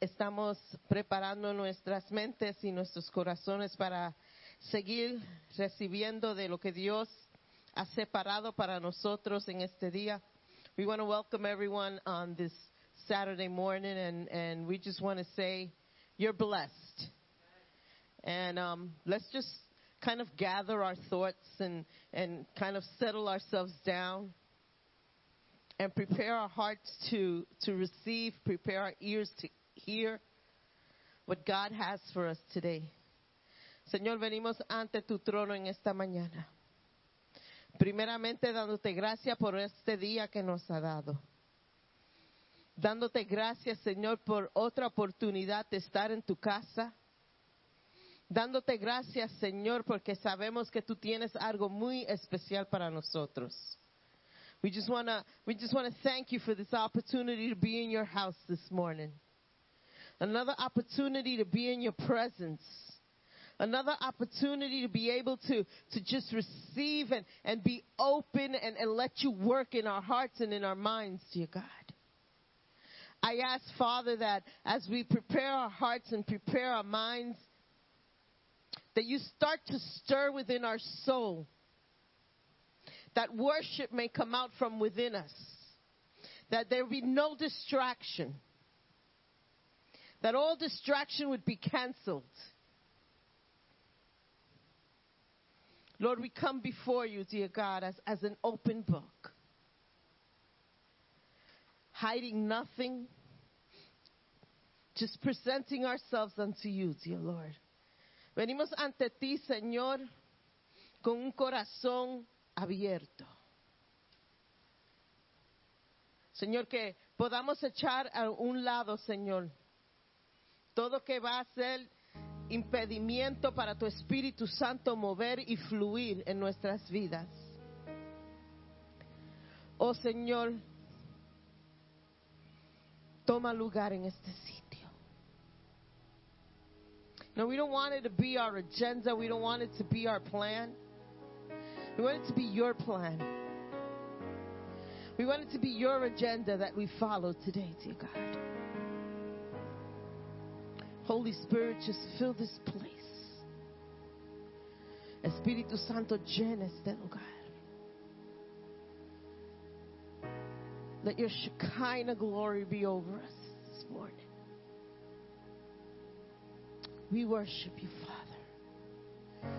estamos preparando nuestras mentes y nuestros corazones para seguir recibiendo de lo que Dios ha separado para nosotros en este día. We want to welcome everyone on this Saturday morning, and, and we just want to say, you're blessed. And um, let's just kind of gather our thoughts and, and kind of settle ourselves down and prepare our hearts to, to receive, prepare our ears to hear what God has for us today. Señor, venimos ante tu trono en esta mañana. Primeramente dándote gracias por este día que nos ha dado. Dándote gracias, Señor, por otra oportunidad de estar en tu casa. Dándote gracias, Señor, porque sabemos que tú tienes algo muy especial para nosotros. We just we just want to thank you for this opportunity to be in your house this morning. Another opportunity to be in your presence. Another opportunity to be able to, to just receive and, and be open and, and let you work in our hearts and in our minds, dear God. I ask, Father, that as we prepare our hearts and prepare our minds, that you start to stir within our soul, that worship may come out from within us, that there be no distraction, that all distraction would be canceled. Lord, we come before you, dear God, as, as an open book, hiding nothing, just presenting ourselves unto you, dear Lord. Venimos ante ti, Señor, con un corazón abierto. Señor, que podamos echar a un lado, Señor, todo que va a ser impedimento para tu Espíritu Santo mover y fluir en nuestras vidas. Oh Señor, toma lugar en este sitio. No, we don't want it to be our agenda. We don't want it to be our plan. We want it to be your plan. We want it to be your agenda that we follow today, dear God. Holy Spirit, just fill this place. Espíritu Santo, llena este lugar. Let your Shekinah glory be over us this morning. We worship you, Father.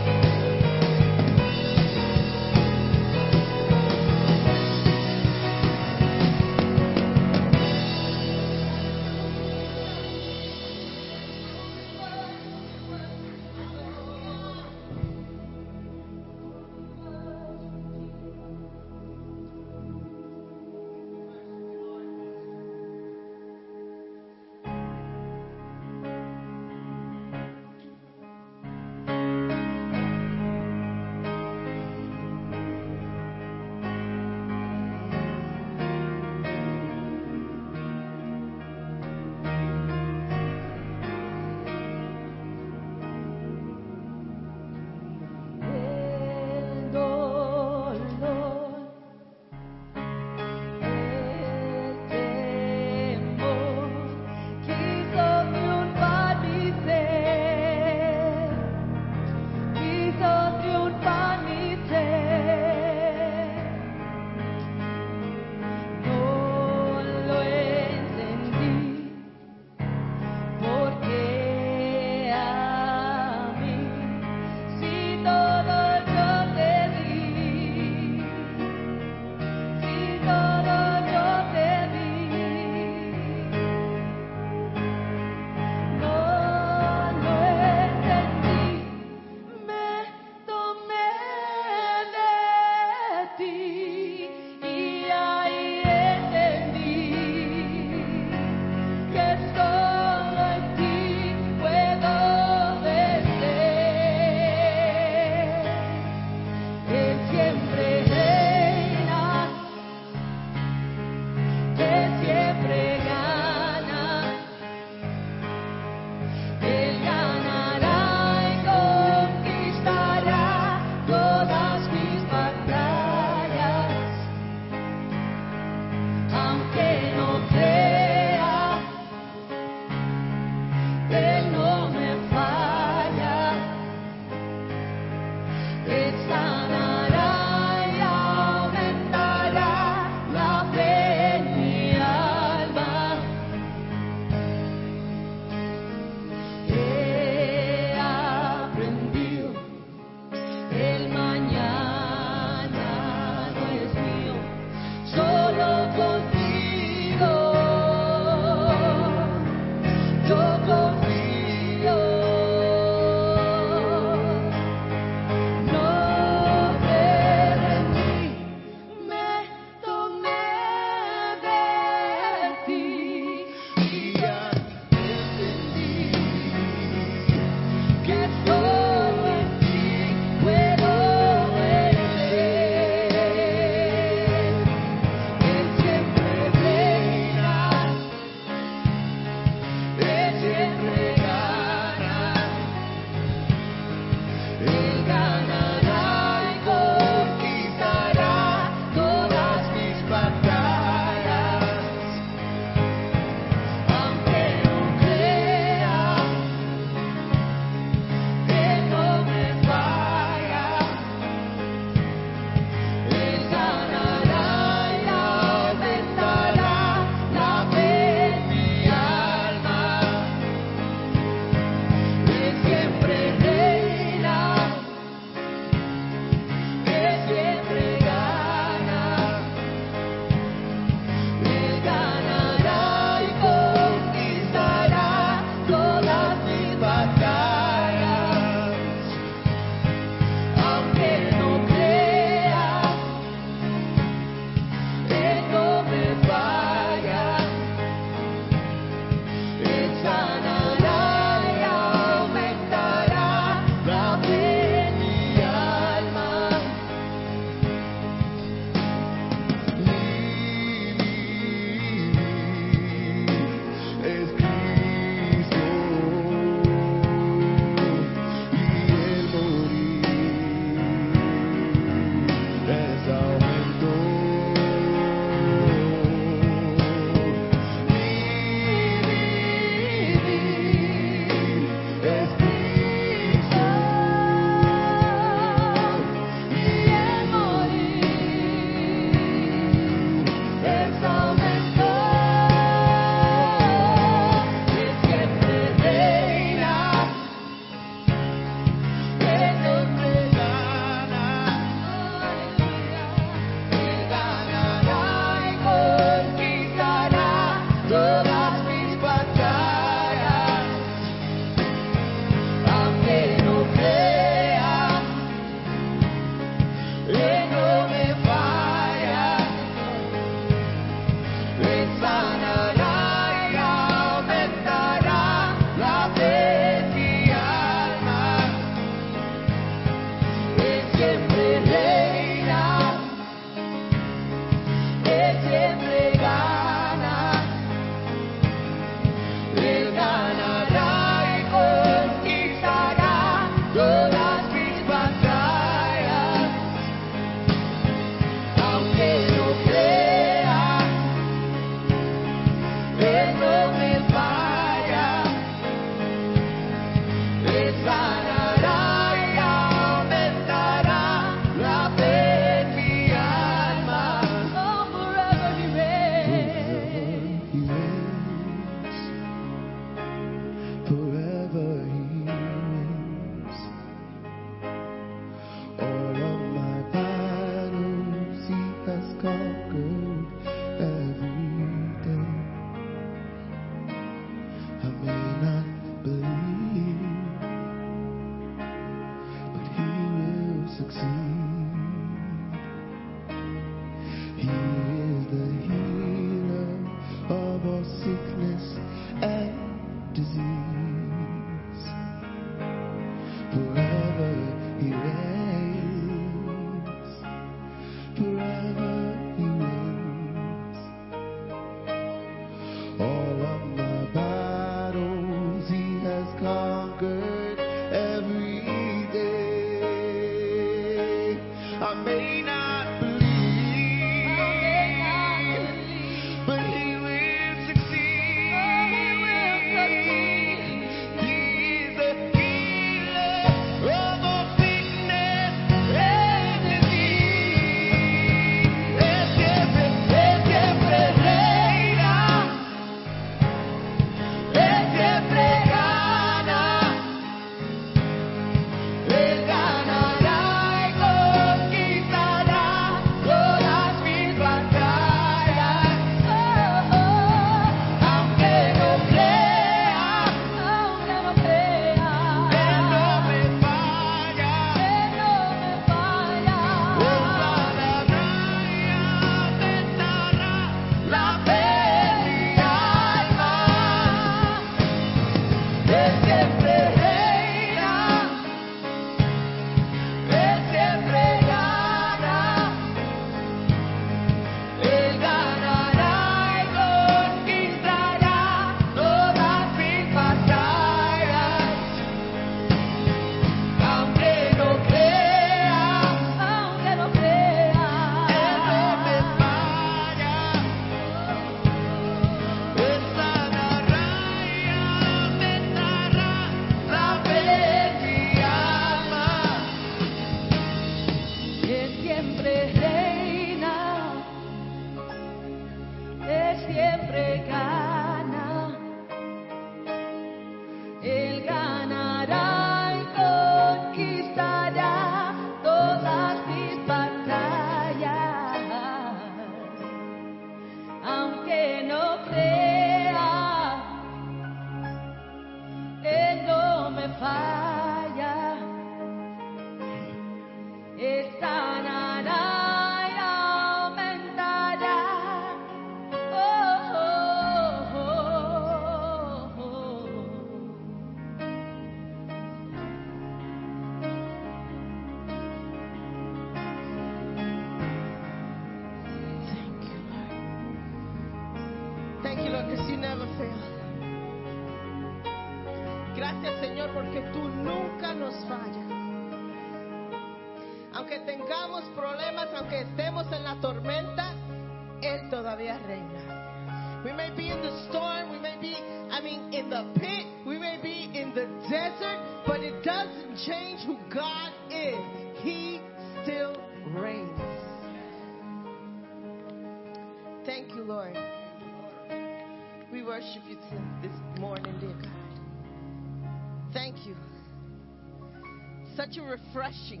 Refreshing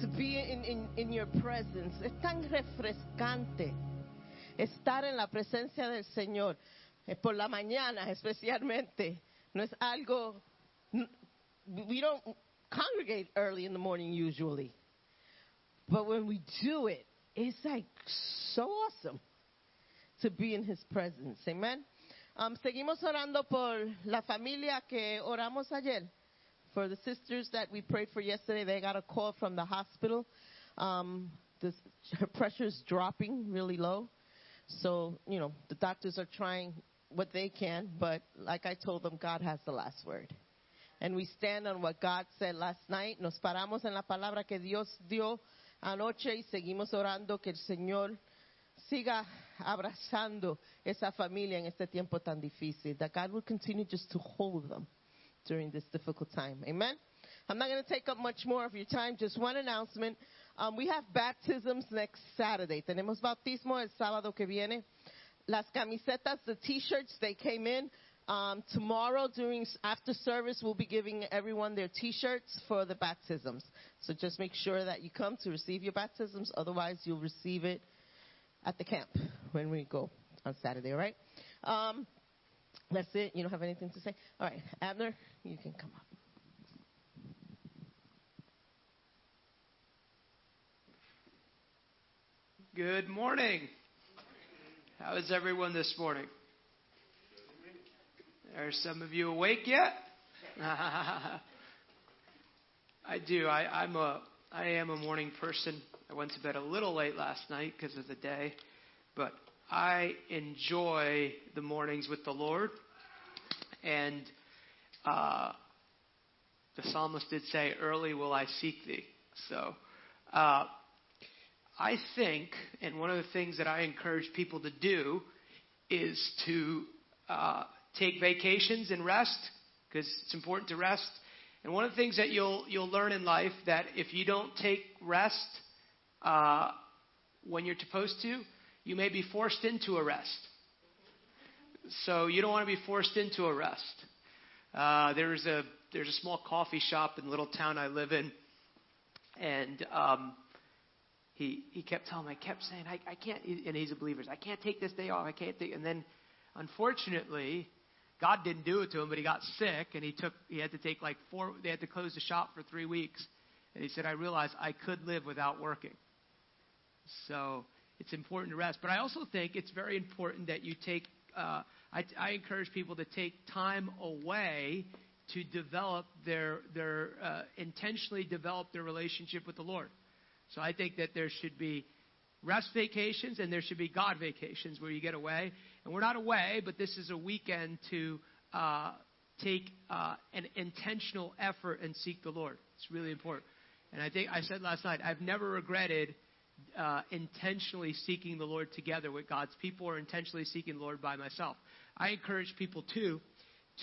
to be in, in, in your presence. Es tan refrescante estar en la presencia del Señor. Eh, Por la mañana, especialmente. No es algo. We don't congregate early in the morning usually. But when we do it, it's like so awesome to be in his presence. Amen. Um, seguimos orando por la familia que oramos ayer. For the sisters that we prayed for yesterday, they got a call from the hospital. Um, this, her pressure's dropping really low. So, you know, the doctors are trying what they can, but like I told them, God has the last word. And we stand on what God said last night. Nos paramos en la palabra que Dios dio anoche y seguimos orando que el Señor siga abrazando esa familia en este tiempo tan difícil. That God will continue just to hold them during this difficult time. Amen. I'm not going to take up much more of your time. Just one announcement. Um, we have baptisms next Saturday. Tenemos bautismo el sábado que viene. Las camisetas, the t-shirts, they came in. Um, tomorrow during after service, we'll be giving everyone their T-shirts for the baptisms. So just make sure that you come to receive your baptisms. Otherwise, you'll receive it at the camp when we go on Saturday. All right? Um, that's it. You don't have anything to say. All right, Abner, you can come up. Good morning. How is everyone this morning? Are some of you awake yet? I do. I, I'm a. I am a morning person. I went to bed a little late last night because of the day, but I enjoy the mornings with the Lord. And uh, the psalmist did say, "Early will I seek thee." So. Uh, I think, and one of the things that I encourage people to do is to uh, take vacations and rest because it's important to rest. And one of the things that you'll you'll learn in life that if you don't take rest uh, when you're supposed to, you may be forced into arrest. So you don't want to be forced into arrest. Uh, there's a there's a small coffee shop in the little town I live in, and um, he he kept telling me, I kept saying, I, I can't, and he's a believer. I can't take this day off. I can't take, and then, unfortunately, God didn't do it to him, but he got sick, and he took, he had to take like four. They had to close the shop for three weeks, and he said, I realized I could live without working. So it's important to rest, but I also think it's very important that you take. Uh, I, I encourage people to take time away to develop their their uh, intentionally develop their relationship with the Lord. So I think that there should be rest vacations and there should be God vacations where you get away. And we're not away, but this is a weekend to uh, take uh, an intentional effort and seek the Lord. It's really important. And I think I said last night, I've never regretted uh, intentionally seeking the Lord together with God's people or intentionally seeking the Lord by myself. I encourage people too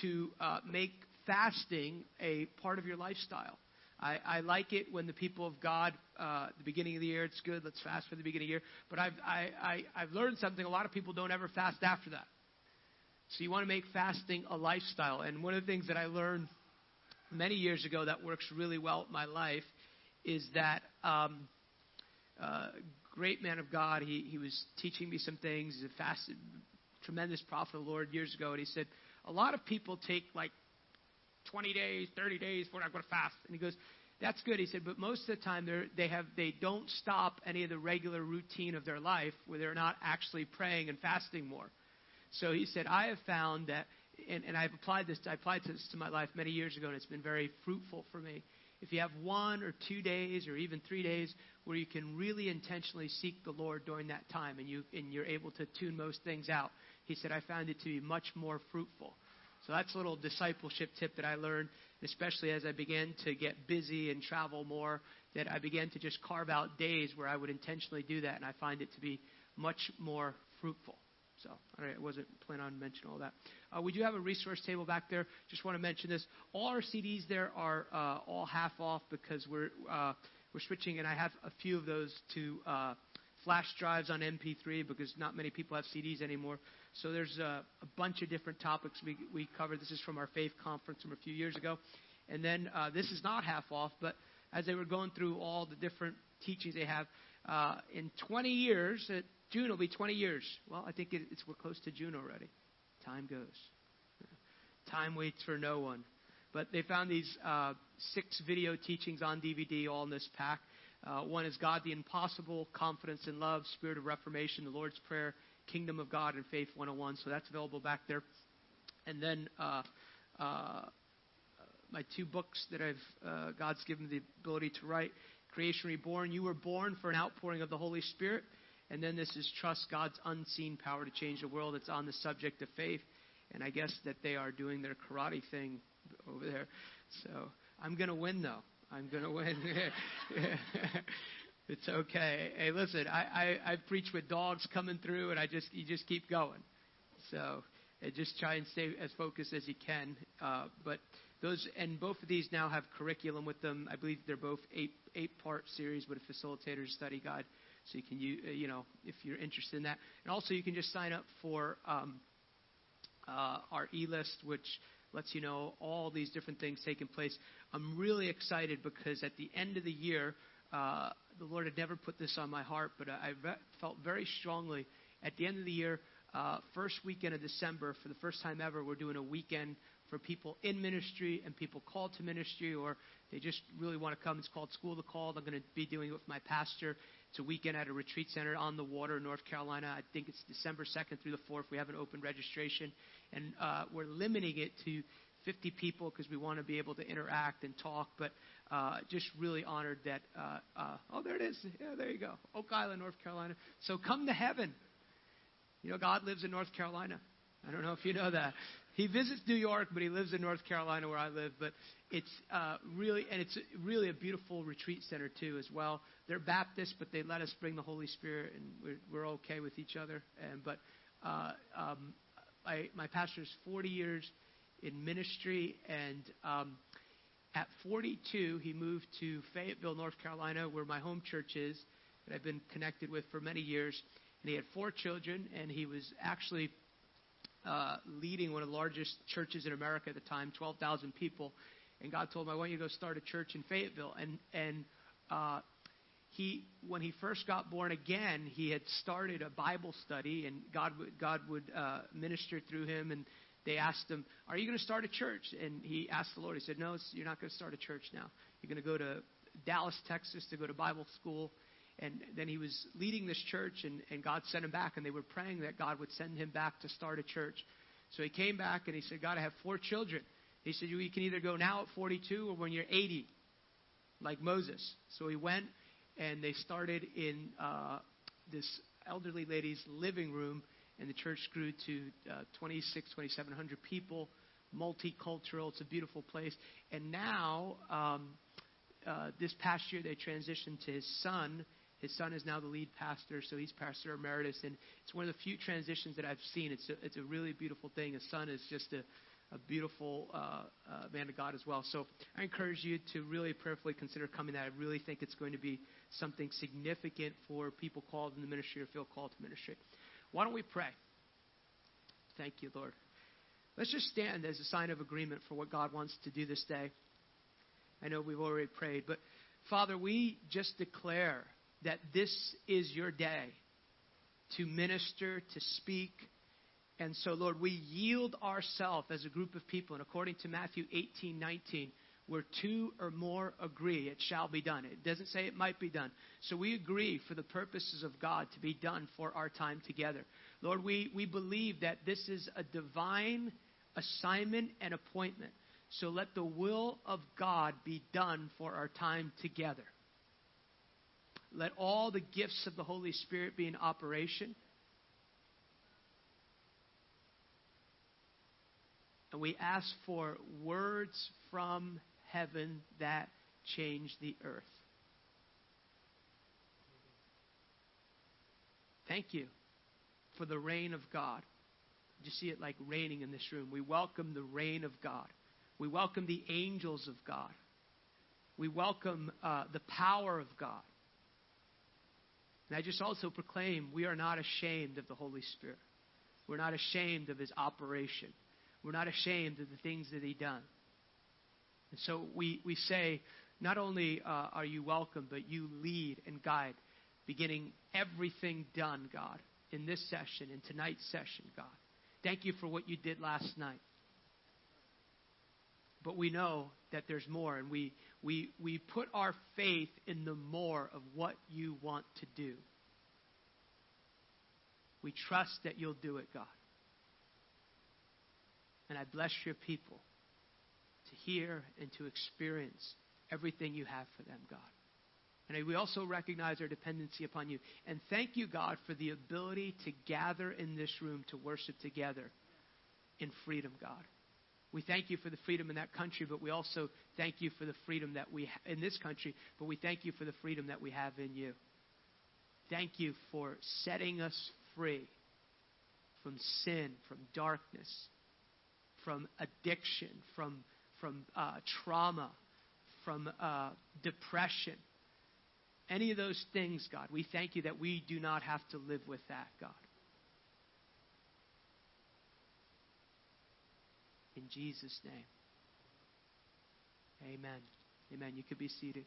to uh, make fasting a part of your lifestyle. I, I like it when the people of God, uh, the beginning of the year, it's good. Let's fast for the beginning of the year. But I've, I, I, I've learned something. A lot of people don't ever fast after that. So you want to make fasting a lifestyle. And one of the things that I learned many years ago that works really well in my life is that um, uh, great man of God. He he was teaching me some things. He's a fast, tremendous prophet of the Lord years ago, and he said a lot of people take like 20 days, 30 days before I'm going to fast, and he goes. That's good, he said, but most of the time they're, they have they don't stop any of the regular routine of their life where they're not actually praying and fasting more. So he said, I have found that, and, and I've applied this, I applied this to my life many years ago, and it's been very fruitful for me. If you have one or two days or even three days where you can really intentionally seek the Lord during that time and, you, and you're able to tune most things out, he said, I found it to be much more fruitful. So that's a little discipleship tip that I learned, especially as I began to get busy and travel more, that I began to just carve out days where I would intentionally do that, and I find it to be much more fruitful. So I wasn't planning on mentioning all that. Uh, we do have a resource table back there. Just want to mention this. All our CDs there are uh, all half off because we're uh, we're switching, and I have a few of those to uh, flash drives on MP3 because not many people have CDs anymore. So there's a, a bunch of different topics we we cover. This is from our faith conference from a few years ago, and then uh, this is not half off, but as they were going through all the different teachings they have. Uh, in 20 years, it, June will be 20 years. Well, I think it, it's we're close to June already. Time goes. Time waits for no one. But they found these uh, six video teachings on DVD, all in this pack. Uh, one is God the Impossible, Confidence in Love, Spirit of Reformation, the Lord's Prayer, Kingdom of God, and Faith 101. So that's available back there. And then uh, uh, my two books that I've uh, God's given me the ability to write: Creation Reborn. You were born for an outpouring of the Holy Spirit. And then this is Trust God's Unseen Power to Change the World. It's on the subject of faith. And I guess that they are doing their karate thing over there. So I'm going to win, though. I'm going to win. it's okay. Hey, listen, I, I, I preach with dogs coming through, and I just you just keep going. So and just try and stay as focused as you can. Uh, but those and both of these now have curriculum with them. I believe they're both eight eight part series with a facilitator's study guide. So you can, you, uh, you know, if you're interested in that. And also you can just sign up for um, uh, our e-list, which lets you know all these different things taking place. I'm really excited because at the end of the year, uh, the Lord had never put this on my heart, but I felt very strongly at the end of the year, uh, first weekend of December, for the first time ever, we're doing a weekend for people in ministry and people called to ministry or they just really want to come. It's called School of the Called. I'm going to be doing it with my pastor. It's a weekend at a retreat center on the water in North Carolina. I think it's December 2nd through the 4th. We have an open registration. And uh, we're limiting it to 50 people because we want to be able to interact and talk. But uh, just really honored that. Uh, uh, oh, there it is. Yeah, there you go. Oak Island, North Carolina. So come to heaven. You know, God lives in North Carolina. I don't know if you know that. He visits New York, but he lives in North Carolina where I live. But it's uh, really, and it's really a beautiful retreat center too, as well. They're Baptist, but they let us bring the Holy Spirit, and we're, we're okay with each other. And but uh, um, I, my pastor's 40 years in ministry, and um, at 42, he moved to Fayetteville, North Carolina, where my home church is, that I've been connected with for many years. And he had four children, and he was actually uh, leading one of the largest churches in America at the time, 12,000 people. And God told him, "I want you to go start a church in Fayetteville." And and uh, he, when he first got born again, he had started a Bible study, and God would God would uh, minister through him. And they asked him, "Are you going to start a church?" And he asked the Lord. He said, "No, you're not going to start a church now. You're going to go to Dallas, Texas, to go to Bible school." And then he was leading this church, and, and God sent him back, and they were praying that God would send him back to start a church. So he came back, and he said, God, I have four children. He said, You can either go now at 42 or when you're 80, like Moses. So he went, and they started in uh, this elderly lady's living room, and the church grew to uh, 26, 2,700 people, multicultural. It's a beautiful place. And now, um, uh, this past year, they transitioned to his son his son is now the lead pastor, so he's pastor emeritus, and it's one of the few transitions that I've seen. It's a, it's a really beautiful thing. His son is just a, a beautiful uh, uh, man of God as well. So I encourage you to really prayerfully consider coming. That I really think it's going to be something significant for people called in the ministry or feel called to ministry. Why don't we pray? Thank you, Lord. Let's just stand as a sign of agreement for what God wants to do this day. I know we've already prayed, but Father, we just declare that this is your day to minister, to speak. And so, Lord, we yield ourselves as a group of people. And according to Matthew 18, 19, where two or more agree, it shall be done. It doesn't say it might be done. So we agree for the purposes of God to be done for our time together. Lord, we, we believe that this is a divine assignment and appointment. So let the will of God be done for our time together. Let all the gifts of the Holy Spirit be in operation. And we ask for words from heaven that change the earth. Thank you for the reign of God. Do you see it like raining in this room. We welcome the reign of God. We welcome the angels of God. We welcome uh, the power of God. And I just also proclaim we are not ashamed of the Holy Spirit. We're not ashamed of his operation. We're not ashamed of the things that he done. And so we, we say, not only uh, are you welcome, but you lead and guide, beginning everything done, God, in this session, in tonight's session, God. Thank you for what you did last night. But we know that there's more, and we, we, we put our faith in the more of what you want to do. We trust that you'll do it, God. And I bless your people to hear and to experience everything you have for them, God. And we also recognize our dependency upon you. And thank you, God, for the ability to gather in this room to worship together in freedom, God. We thank you for the freedom in that country, but we also thank you for the freedom that we ha- in this country, but we thank you for the freedom that we have in you. Thank you for setting us free from sin, from darkness, from addiction, from from uh, trauma, from uh, depression, any of those things, God. We thank you that we do not have to live with that, God. In Jesus' name. Amen. Amen. You could be seated.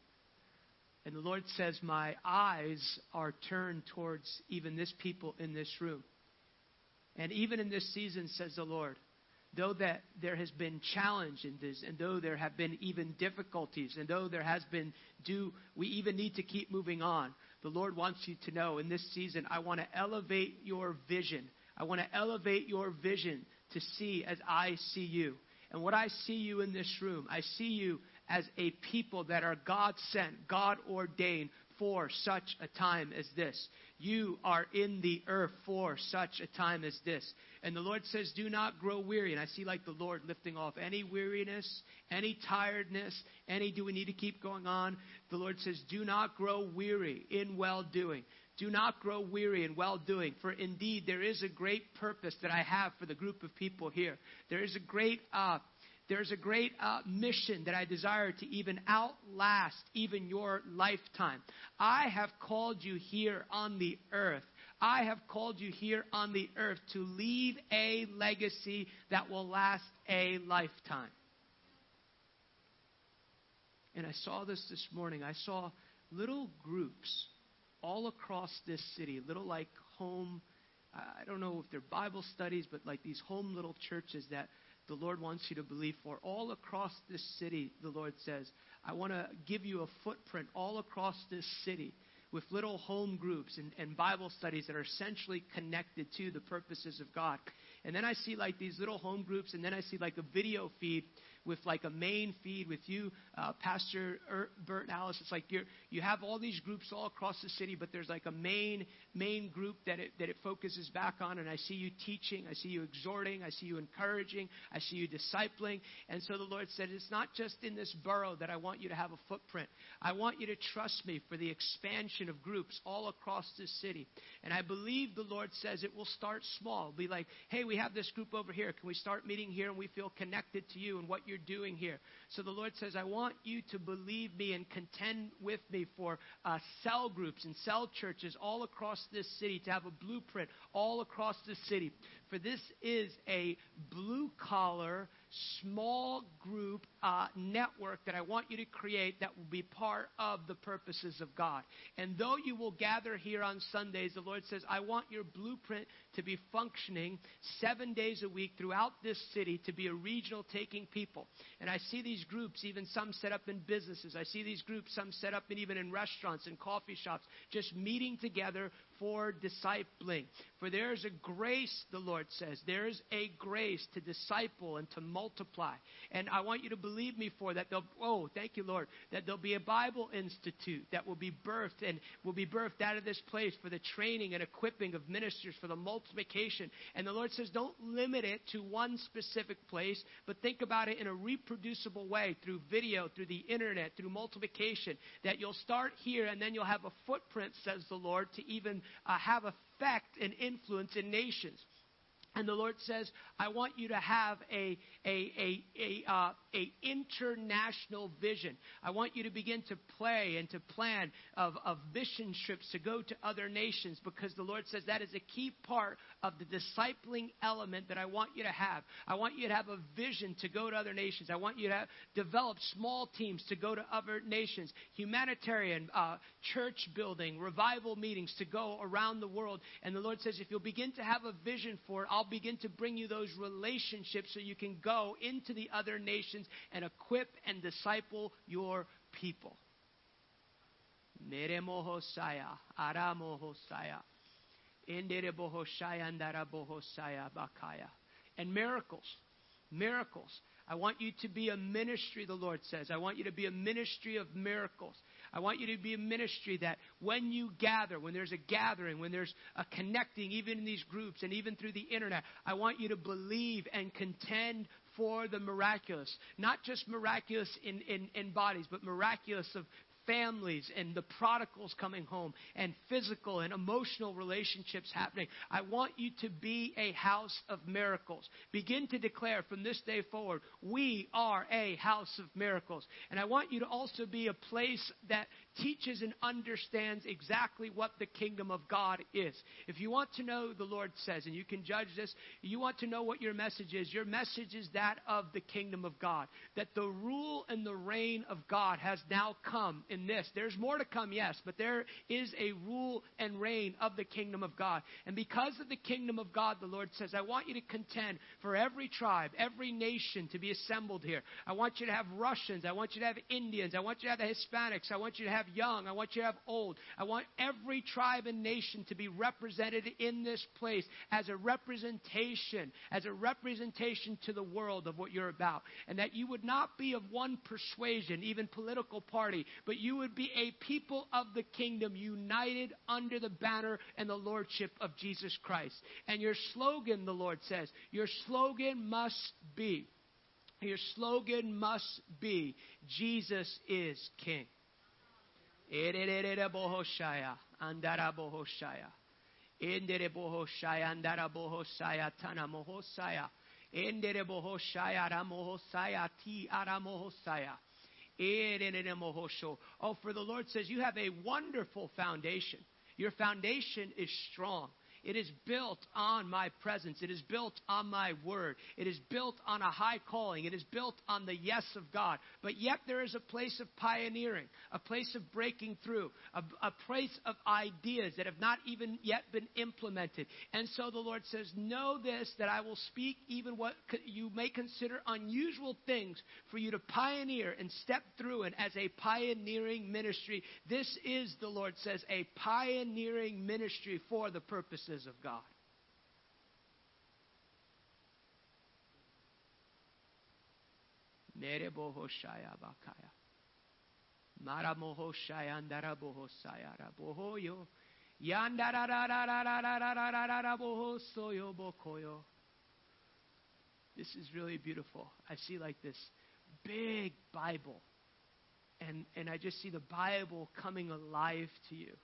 And the Lord says, My eyes are turned towards even this people in this room. And even in this season, says the Lord, though that there has been challenge in this, and though there have been even difficulties, and though there has been do we even need to keep moving on, the Lord wants you to know in this season, I want to elevate your vision. I want to elevate your vision to see as I see you. And what I see you in this room, I see you as a people that are God sent, God ordained for such a time as this. You are in the earth for such a time as this. And the Lord says, Do not grow weary. And I see like the Lord lifting off any weariness, any tiredness, any do we need to keep going on. The Lord says, Do not grow weary in well doing. Do not grow weary in well doing, for indeed there is a great purpose that I have for the group of people here. There is a great uh, there's a great uh, mission that I desire to even outlast even your lifetime. I have called you here on the earth. I have called you here on the earth to leave a legacy that will last a lifetime. And I saw this this morning. I saw little groups all across this city, little like home, I don't know if they're Bible studies, but like these home little churches that the Lord wants you to believe for. All across this city, the Lord says, I want to give you a footprint all across this city with little home groups and, and Bible studies that are essentially connected to the purposes of God. And then I see like these little home groups, and then I see like a video feed with like a main feed with you, uh, Pastor er, Bert Alice. It's like you you have all these groups all across the city, but there's like a main main group that it, that it focuses back on. And I see you teaching, I see you exhorting, I see you encouraging, I see you discipling. And so the Lord said, it's not just in this borough that I want you to have a footprint. I want you to trust me for the expansion of groups all across this city. And I believe the Lord says it will start small. Be like, hey, we have this group over here. Can we start meeting here and we feel connected to you and what you're doing here? So the Lord says, I want you to believe me and contend with me for uh, cell groups and cell churches all across this city, to have a blueprint all across this city. For this is a blue collar small group uh, network that I want you to create that will be part of the purposes of God. And though you will gather here on Sundays, the Lord says, I want your blueprint to be functioning seven days a week throughout this city to be a regional taking people. And I see these groups, even some set up in businesses. I see these groups, some set up in, even in restaurants and coffee shops, just meeting together for discipling. For there is a grace, the Lord says. There is a grace to disciple and to multiply. And I want you to believe me for that. They'll, oh, thank you, Lord, that there'll be a Bible Institute that will be birthed and will be birthed out of this place for the training and equipping of ministers for the multiplication. And the Lord says, don't limit it to one specific place, but think about it in a reproducible way through video, through the internet, through multiplication. That you'll start here and then you'll have a footprint, says the Lord, to even uh, have effect and influence in nations. And the Lord says, I want you to have a, a, a, a, uh, a international vision. I want you to begin to play and to plan of, of mission trips to go to other nations because the Lord says that is a key part of the discipling element that I want you to have. I want you to have a vision to go to other nations. I want you to have, develop small teams to go to other nations, humanitarian, uh, church building, revival meetings to go around the world. And the Lord says, if you'll begin to have a vision for it, I'll begin to bring you those relationships so you can go into the other nations and equip and disciple your people. Aramohosaya, Bakaya. And miracles. Miracles. I want you to be a ministry, the Lord says. I want you to be a ministry of miracles. I want you to be a ministry that when you gather, when there's a gathering, when there's a connecting, even in these groups and even through the internet, I want you to believe and contend for the miraculous. Not just miraculous in, in, in bodies, but miraculous of families and the prodigals coming home and physical and emotional relationships happening. I want you to be a house of miracles. Begin to declare from this day forward, we are a house of miracles. And I want you to also be a place that teaches and understands exactly what the kingdom of God is. If you want to know, the Lord says, and you can judge this, you want to know what your message is. Your message is that of the kingdom of God. That the rule and the reign of God has now come in this. There's more to come, yes, but there is a rule and reign of the kingdom of God. And because of the kingdom of God, the Lord says, I want you to contend for every tribe, every nation to be assembled here. I want you to have Russians. I want you to have Indians. I want you to have the Hispanics. I want you to have young. I want you to have old. I want every tribe and nation to be represented in this place as a representation, as a representation to the world of what you're about. And that you would not be of one persuasion, even political party, but you would be a people of the kingdom united under the banner and the lordship of Jesus Christ. And your slogan, the Lord says, your slogan must be, your slogan must be, Jesus is King. Erererebohoshaya, andarabohoshaya. Enderebohoshaya, andarabohoshaya, tanamohoshaya. ara aramohoshaya, ti aramohoshaya. Oh, for the Lord says, You have a wonderful foundation. Your foundation is strong. It is built on my presence. It is built on my word. It is built on a high calling. It is built on the yes of God. But yet there is a place of pioneering, a place of breaking through, a, a place of ideas that have not even yet been implemented. And so the Lord says, Know this, that I will speak even what you may consider unusual things for you to pioneer and step through it as a pioneering ministry. This is, the Lord says, a pioneering ministry for the purposes of God. Yandararararararararabohosoyo bokoyo. This is really beautiful. I see like this big Bible. And, and I just see the Bible coming alive to you.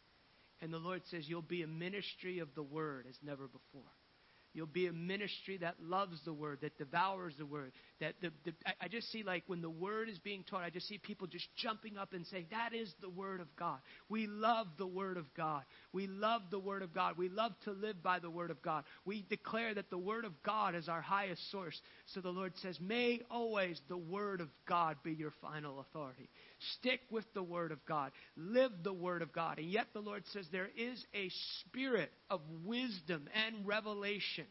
And the Lord says, You'll be a ministry of the word as never before. You'll be a ministry that loves the word, that devours the word. That the, the I, I just see like when the word is being taught, I just see people just jumping up and saying, That is the word of God. We love the word of God. We love the word of God. We love to live by the word of God. We declare that the word of God is our highest source. So the Lord says, May always the word of God be your final authority. Stick with the Word of God. Live the Word of God. And yet the Lord says there is a spirit of wisdom and revelation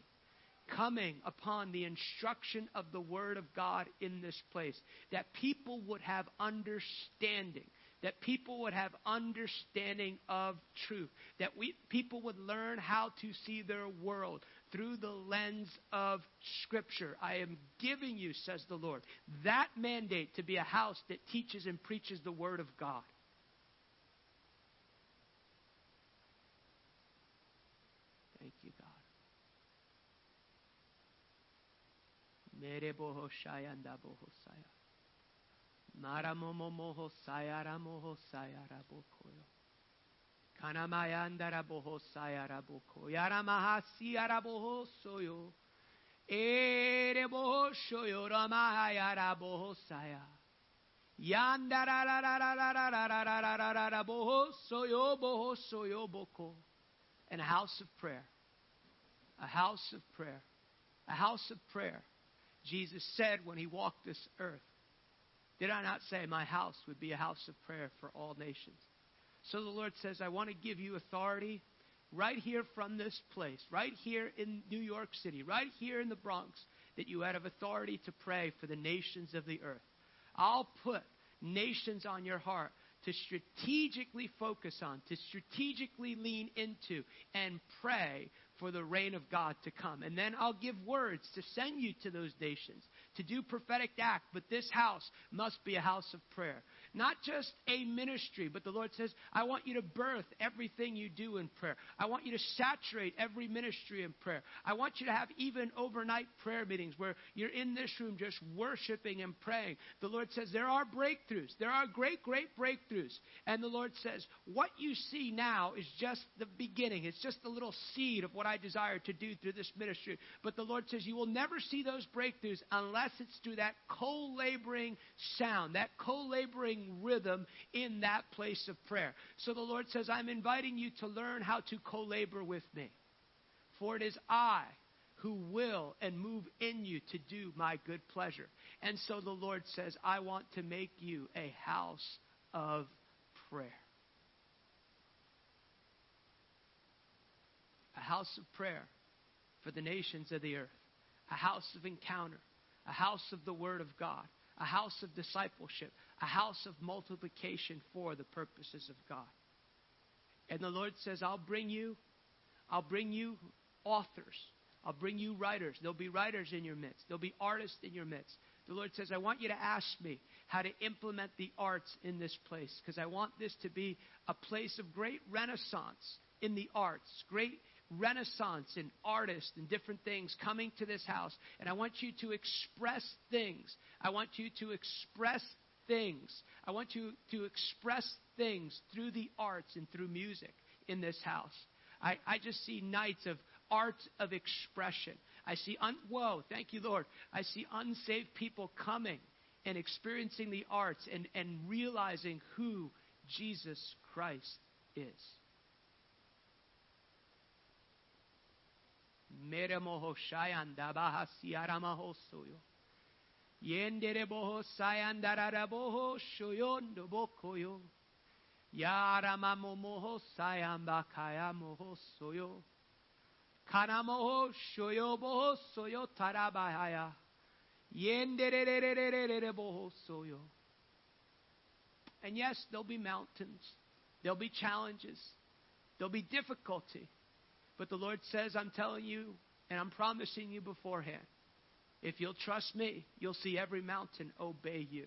coming upon the instruction of the Word of God in this place. That people would have understanding. That people would have understanding of truth. That we, people would learn how to see their world through the lens of Scripture. I am giving you, says the Lord, that mandate to be a house that teaches and preaches the Word of God. Thank you, God. Boho saya. Maramomo moho sayara moho sayara bokoyo. Kanamayandara boho sayara boko. Yaramahasi araboho soyo. Ere boho shoyo ramahayara boho saya. Yandara la la la la la la la la la la la la boho soyo boho soyo boko. And a house of prayer. A house of prayer. A house of prayer. Jesus said when he walked this earth, Did I not say my house would be a house of prayer for all nations? So the Lord says, I want to give you authority right here from this place, right here in New York City, right here in the Bronx, that you have authority to pray for the nations of the earth. I'll put nations on your heart to strategically focus on, to strategically lean into, and pray for the reign of God to come. And then I'll give words to send you to those nations to do prophetic act, but this house must be a house of prayer. Not just a ministry, but the Lord says, I want you to birth everything you do in prayer. I want you to saturate every ministry in prayer. I want you to have even overnight prayer meetings where you're in this room just worshiping and praying. The Lord says, there are breakthroughs. There are great, great breakthroughs. And the Lord says, what you see now is just the beginning. It's just the little seed of what I desire to do through this ministry. But the Lord says, you will never see those breakthroughs unless it's through that co-laboring sound, that co-laboring rhythm in that place of prayer. So the Lord says, I'm inviting you to learn how to co labor with me. For it is I who will and move in you to do my good pleasure. And so the Lord says, I want to make you a house of prayer. A house of prayer for the nations of the earth, a house of encounter, a house of the Word of God, a house of discipleship, a house of multiplication for the purposes of God. And the Lord says, I'll bring you, I'll bring you authors. I'll bring you writers. There'll be writers in your midst. There'll be artists in your midst. The Lord says, I want you to ask me how to implement the arts in this place because I want this to be a place of great renaissance in the arts, great renaissance in artists and different things coming to this house. And I want you to express things. I want you to express things. I want you to express things through the arts and through music in this house. I, I just see nights of art of expression. I see, un- whoa, thank you, Lord. I see unsaved people coming and experiencing the arts and, and realizing who Jesus Christ is. Bokoyo. Yarama momoho sayamba kaya moho soyo. Kanamoho shoyo boho soyo tarabahaya. Yendere soyo. And yes, there'll be mountains. There'll be challenges. There'll be difficulty. But the Lord says, I'm telling you, and I'm promising you beforehand, if you'll trust me, you'll see every mountain obey you.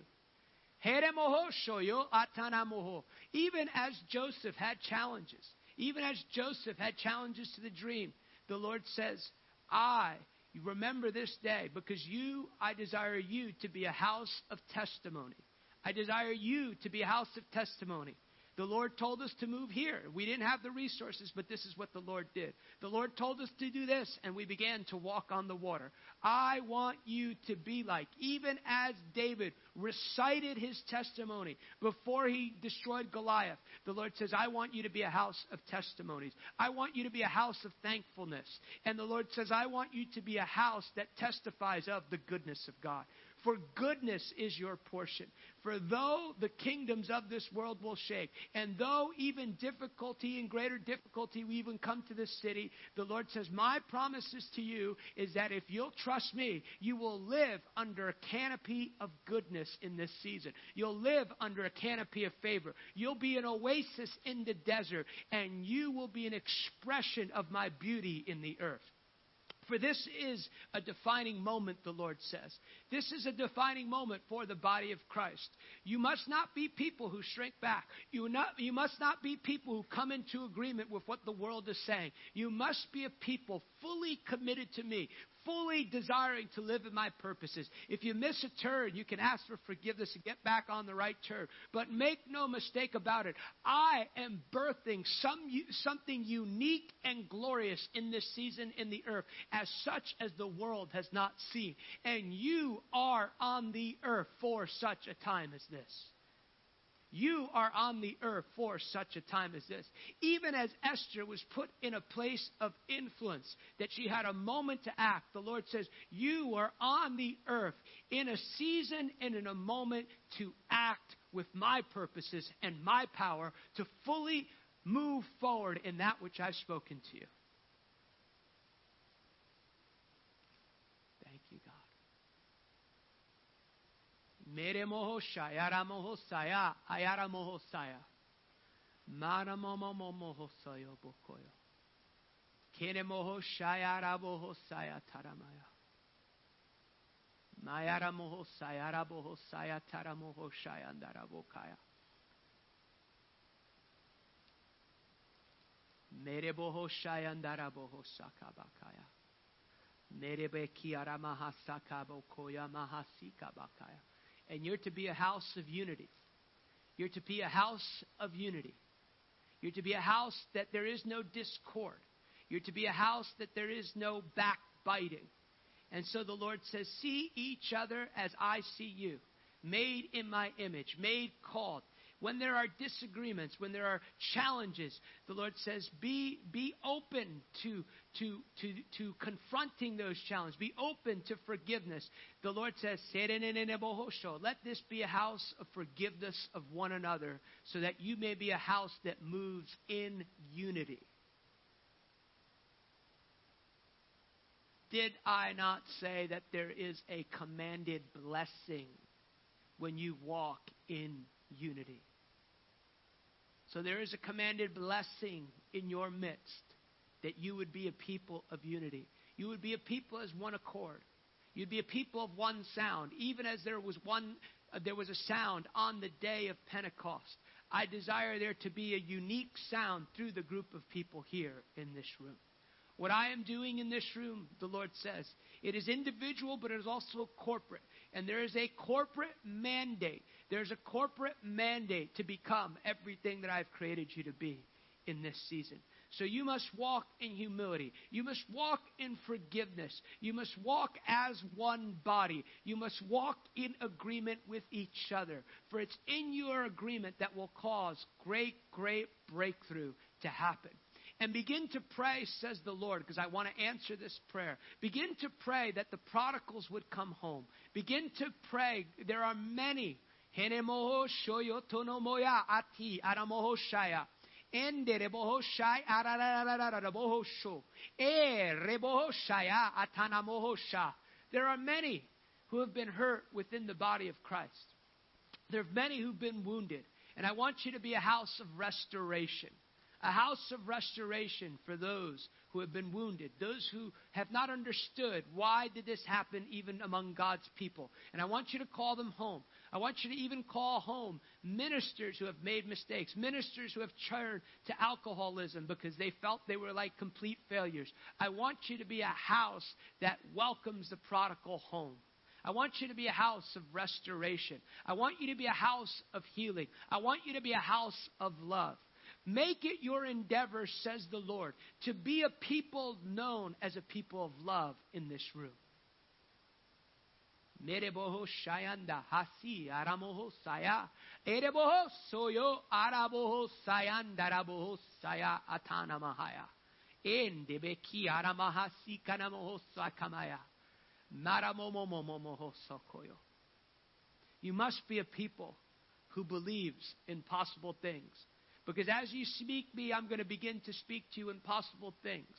Even as Joseph had challenges, even as Joseph had challenges to the dream, the Lord says, I remember this day because you, I desire you to be a house of testimony. I desire you to be a house of testimony. The Lord told us to move here. We didn't have the resources, but this is what the Lord did. The Lord told us to do this, and we began to walk on the water. I want you to be like, even as David recited his testimony before he destroyed Goliath, the Lord says, I want you to be a house of testimonies. I want you to be a house of thankfulness. And the Lord says, I want you to be a house that testifies of the goodness of God. For goodness is your portion. For though the kingdoms of this world will shake, and though even difficulty and greater difficulty we even come to this city, the Lord says, My promises to you is that if you'll trust me, you will live under a canopy of goodness in this season. You'll live under a canopy of favor. You'll be an oasis in the desert, and you will be an expression of my beauty in the earth. For this is a defining moment, the Lord says. This is a defining moment for the body of Christ. You must not be people who shrink back. You, not, you must not be people who come into agreement with what the world is saying. You must be a people fully committed to me, fully desiring to live in my purposes. If you miss a turn, you can ask for forgiveness and get back on the right turn. But make no mistake about it. I am birthing some, something unique and glorious in this season in the earth, as such as the world has not seen. And you are on the earth for such a time as this. You are on the earth for such a time as this. Even as Esther was put in a place of influence, that she had a moment to act, the Lord says, You are on the earth in a season and in a moment to act with my purposes and my power to fully move forward in that which I've spoken to you. मेरे मोह शाया मोहो साया आयारा मोह साया मो मोमो मोमोहो सयो बोकोयो खेने मोहो शायारा बोहो साया थारा माया मायारा मोहो सायारा बोहो साया थारा मोहो शाया अंदारा वो खाया मेरे बोहो शाया अंदारा बोहो साखा बो खोया महा mahasaka bokoya mahasika bakaya. And you're to be a house of unity. You're to be a house of unity. You're to be a house that there is no discord. You're to be a house that there is no backbiting. And so the Lord says, See each other as I see you, made in my image, made called, when there are disagreements, when there are challenges, the Lord says, be, be open to, to, to, to confronting those challenges. Be open to forgiveness. The Lord says, let this be a house of forgiveness of one another so that you may be a house that moves in unity. Did I not say that there is a commanded blessing when you walk in unity? So there is a commanded blessing in your midst that you would be a people of unity. You would be a people as one accord. You'd be a people of one sound, even as there was one uh, there was a sound on the day of Pentecost. I desire there to be a unique sound through the group of people here in this room. What I am doing in this room, the Lord says, it is individual, but it is also corporate. And there is a corporate mandate there's a corporate mandate to become everything that I've created you to be in this season. So you must walk in humility. You must walk in forgiveness. You must walk as one body. You must walk in agreement with each other. For it's in your agreement that will cause great, great breakthrough to happen. And begin to pray, says the Lord, because I want to answer this prayer. Begin to pray that the prodigals would come home. Begin to pray. There are many Ati aramoho shaya. Shai sho. Shaya sha. There are many who have been hurt within the body of Christ. There are many who've been wounded. And I want you to be a house of restoration a house of restoration for those who have been wounded, those who have not understood why did this happen even among God's people. And I want you to call them home. I want you to even call home ministers who have made mistakes, ministers who have turned to alcoholism because they felt they were like complete failures. I want you to be a house that welcomes the prodigal home. I want you to be a house of restoration. I want you to be a house of healing. I want you to be a house of love. Make it your endeavor, says the Lord, to be a people known as a people of love in this room. Mereboho shayanda hasi aramoho saya. Ereboho soyo araboho sayanda saya atana mahaya. Endebeki sakamaya. Sokoyo. You must be a people who believes in possible things. Because as you speak me, I'm going to begin to speak to you in possible things.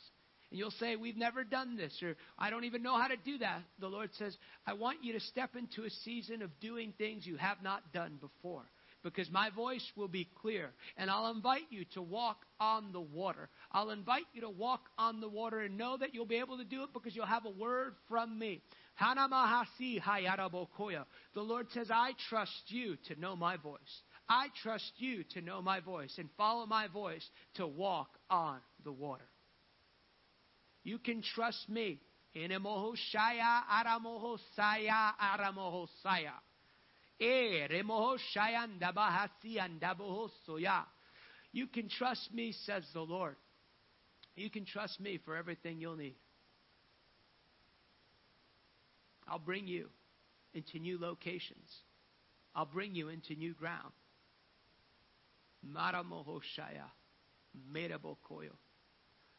And you'll say, We've never done this, or I don't even know how to do that. The Lord says, I want you to step into a season of doing things you have not done before. Because my voice will be clear, and I'll invite you to walk on the water. I'll invite you to walk on the water and know that you'll be able to do it because you'll have a word from me. The Lord says, I trust you to know my voice. I trust you to know my voice and follow my voice to walk on the water. You can trust me. Enemohoshaya aramohosaya aramohosaya. Eremohoshayandabahasia You can trust me, says the Lord. You can trust me for everything you'll need. I'll bring you into new locations. I'll bring you into new ground. Maramohoshaya. Merabokoyo.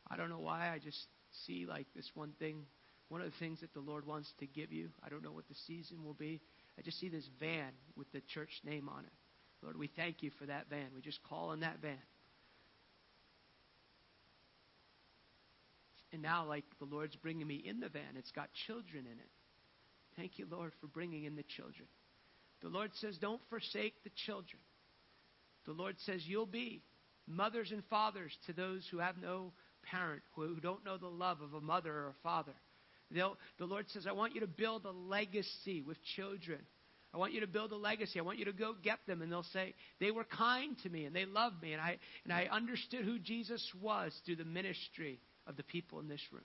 I don't know why I just see like this one thing, one of the things that the Lord wants to give you. I don't know what the season will be. I just see this van with the church name on it. Lord, we thank you for that van. We just call on that van. And now, like the Lord's bringing me in the van, it's got children in it. Thank you, Lord, for bringing in the children. The Lord says, don't forsake the children. The Lord says, you'll be mothers and fathers to those who have no parent, who don't know the love of a mother or a father. They'll, the Lord says, I want you to build a legacy with children. I want you to build a legacy. I want you to go get them, and they'll say, They were kind to me, and they loved me, and I, and I understood who Jesus was through the ministry of the people in this room.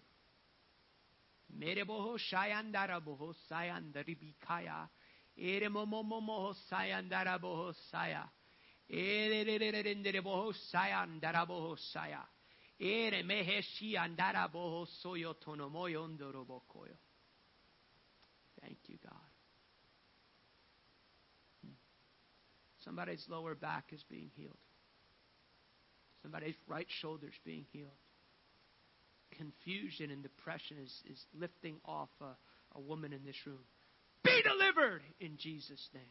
Ere meheshi andaraboho soyo tonomoyo ndorobokoyo. Thank you, God. Hmm. Somebody's lower back is being healed. Somebody's right shoulder is being healed. Confusion and depression is, is lifting off a, a woman in this room. Be delivered in Jesus' name.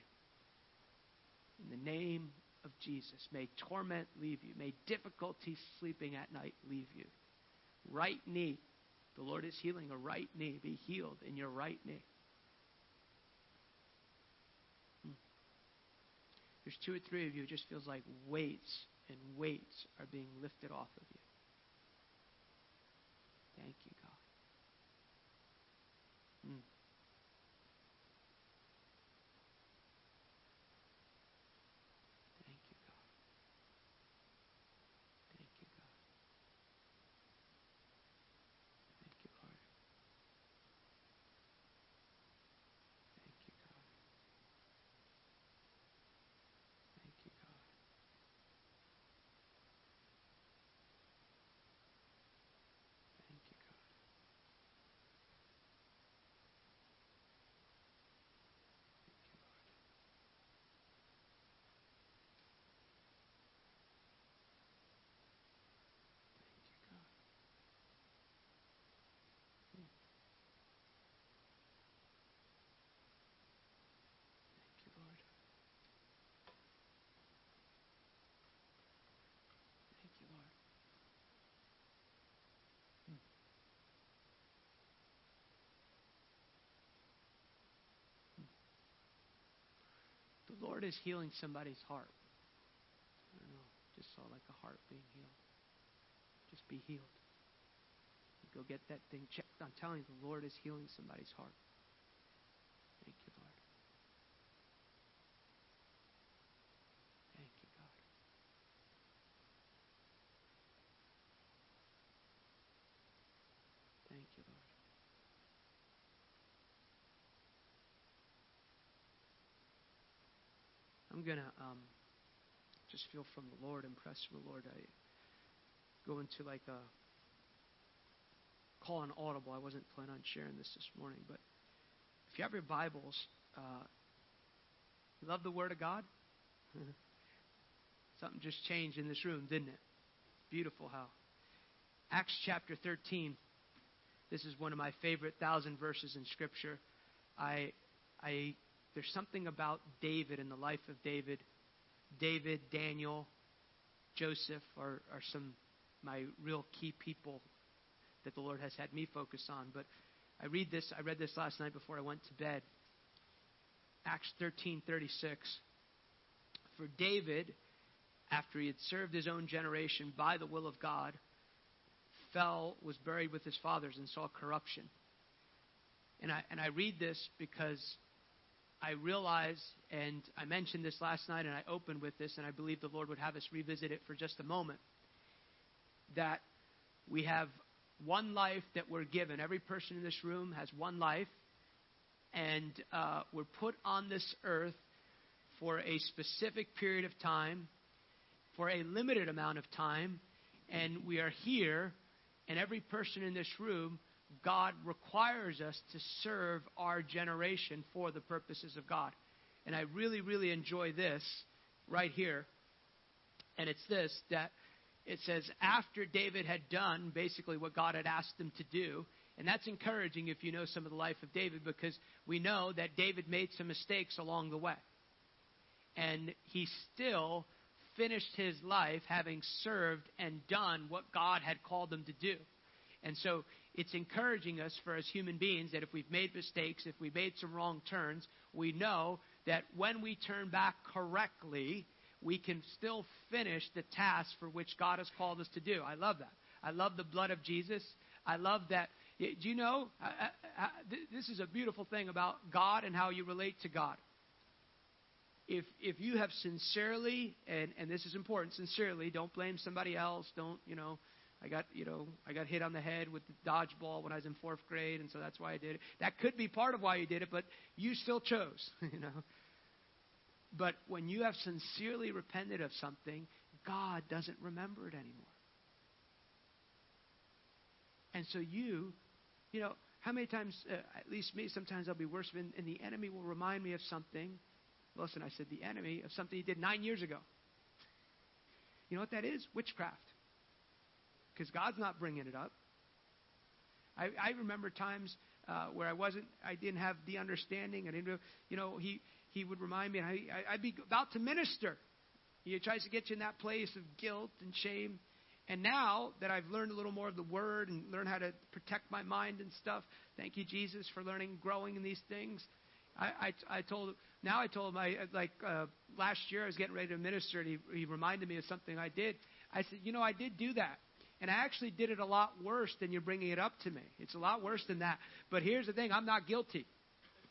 In the name of Jesus. May torment leave you. May difficulty sleeping at night leave you. Right knee. The Lord is healing a right knee. Be healed in your right knee. Hmm. There's two or three of you, it just feels like weights and weights are being lifted off of you. Thank you, God. Hmm. Thank you, God. Thank you, God. Thank you, Lord. Thank you, God. Thank you, God. Thank you, God. Thank you, Lord. Thank you, God. Mm. Thank you, Lord. Thank you, Lord. Mm. Mm. The Lord is healing somebody's heart. I don't know. Just saw like a heart being healed. Just be healed. Go get that thing checked. I'm telling you, the Lord is healing somebody's heart. Thank you, Lord. Thank you, God. Thank you, Lord. Going to um, just feel from the Lord, impressed from the Lord. I go into like a call on audible. I wasn't planning on sharing this this morning, but if you have your Bibles, uh, you love the Word of God? Something just changed in this room, didn't it? Beautiful how. Acts chapter 13. This is one of my favorite thousand verses in Scripture. I, I, there's something about David and the life of David. David, Daniel, Joseph are, are some my real key people that the Lord has had me focus on. But I read this. I read this last night before I went to bed. Acts 13:36. For David, after he had served his own generation by the will of God, fell, was buried with his fathers, and saw corruption. And I, and I read this because I realize, and I mentioned this last night, and I opened with this, and I believe the Lord would have us revisit it for just a moment. That we have one life that we're given. Every person in this room has one life, and uh, we're put on this earth for a specific period of time, for a limited amount of time, and we are here, and every person in this room, God requires us to serve our generation for the purposes of God. And I really, really enjoy this right here. And it's this that it says, after David had done basically what God had asked him to do, and that's encouraging if you know some of the life of David because we know that David made some mistakes along the way. And he still finished his life having served and done what God had called him to do. And so it's encouraging us for as human beings that if we've made mistakes, if we've made some wrong turns, we know that when we turn back correctly, we can still finish the task for which God has called us to do. I love that. I love the blood of Jesus. I love that. Do you know? This is a beautiful thing about God and how you relate to God. If if you have sincerely, and and this is important, sincerely, don't blame somebody else. Don't you know? I got you know I got hit on the head with the dodgeball when I was in fourth grade, and so that's why I did it. That could be part of why you did it, but you still chose. You know. But when you have sincerely repented of something, God doesn't remember it anymore. And so you, you know, how many times, uh, at least me, sometimes I'll be worse, and, and the enemy will remind me of something. Listen, I said the enemy of something he did nine years ago. You know what that is? Witchcraft. Because God's not bringing it up. I, I remember times uh, where I wasn't, I didn't have the understanding. I didn't, you know, he he would remind me, and I, I'd be about to minister. He tries to get you in that place of guilt and shame. And now that I've learned a little more of the Word and learned how to protect my mind and stuff, thank you, Jesus, for learning, growing in these things. I, I, I told now I told him I like uh, last year I was getting ready to minister and he, he reminded me of something I did. I said, you know, I did do that, and I actually did it a lot worse than you're bringing it up to me. It's a lot worse than that. But here's the thing: I'm not guilty.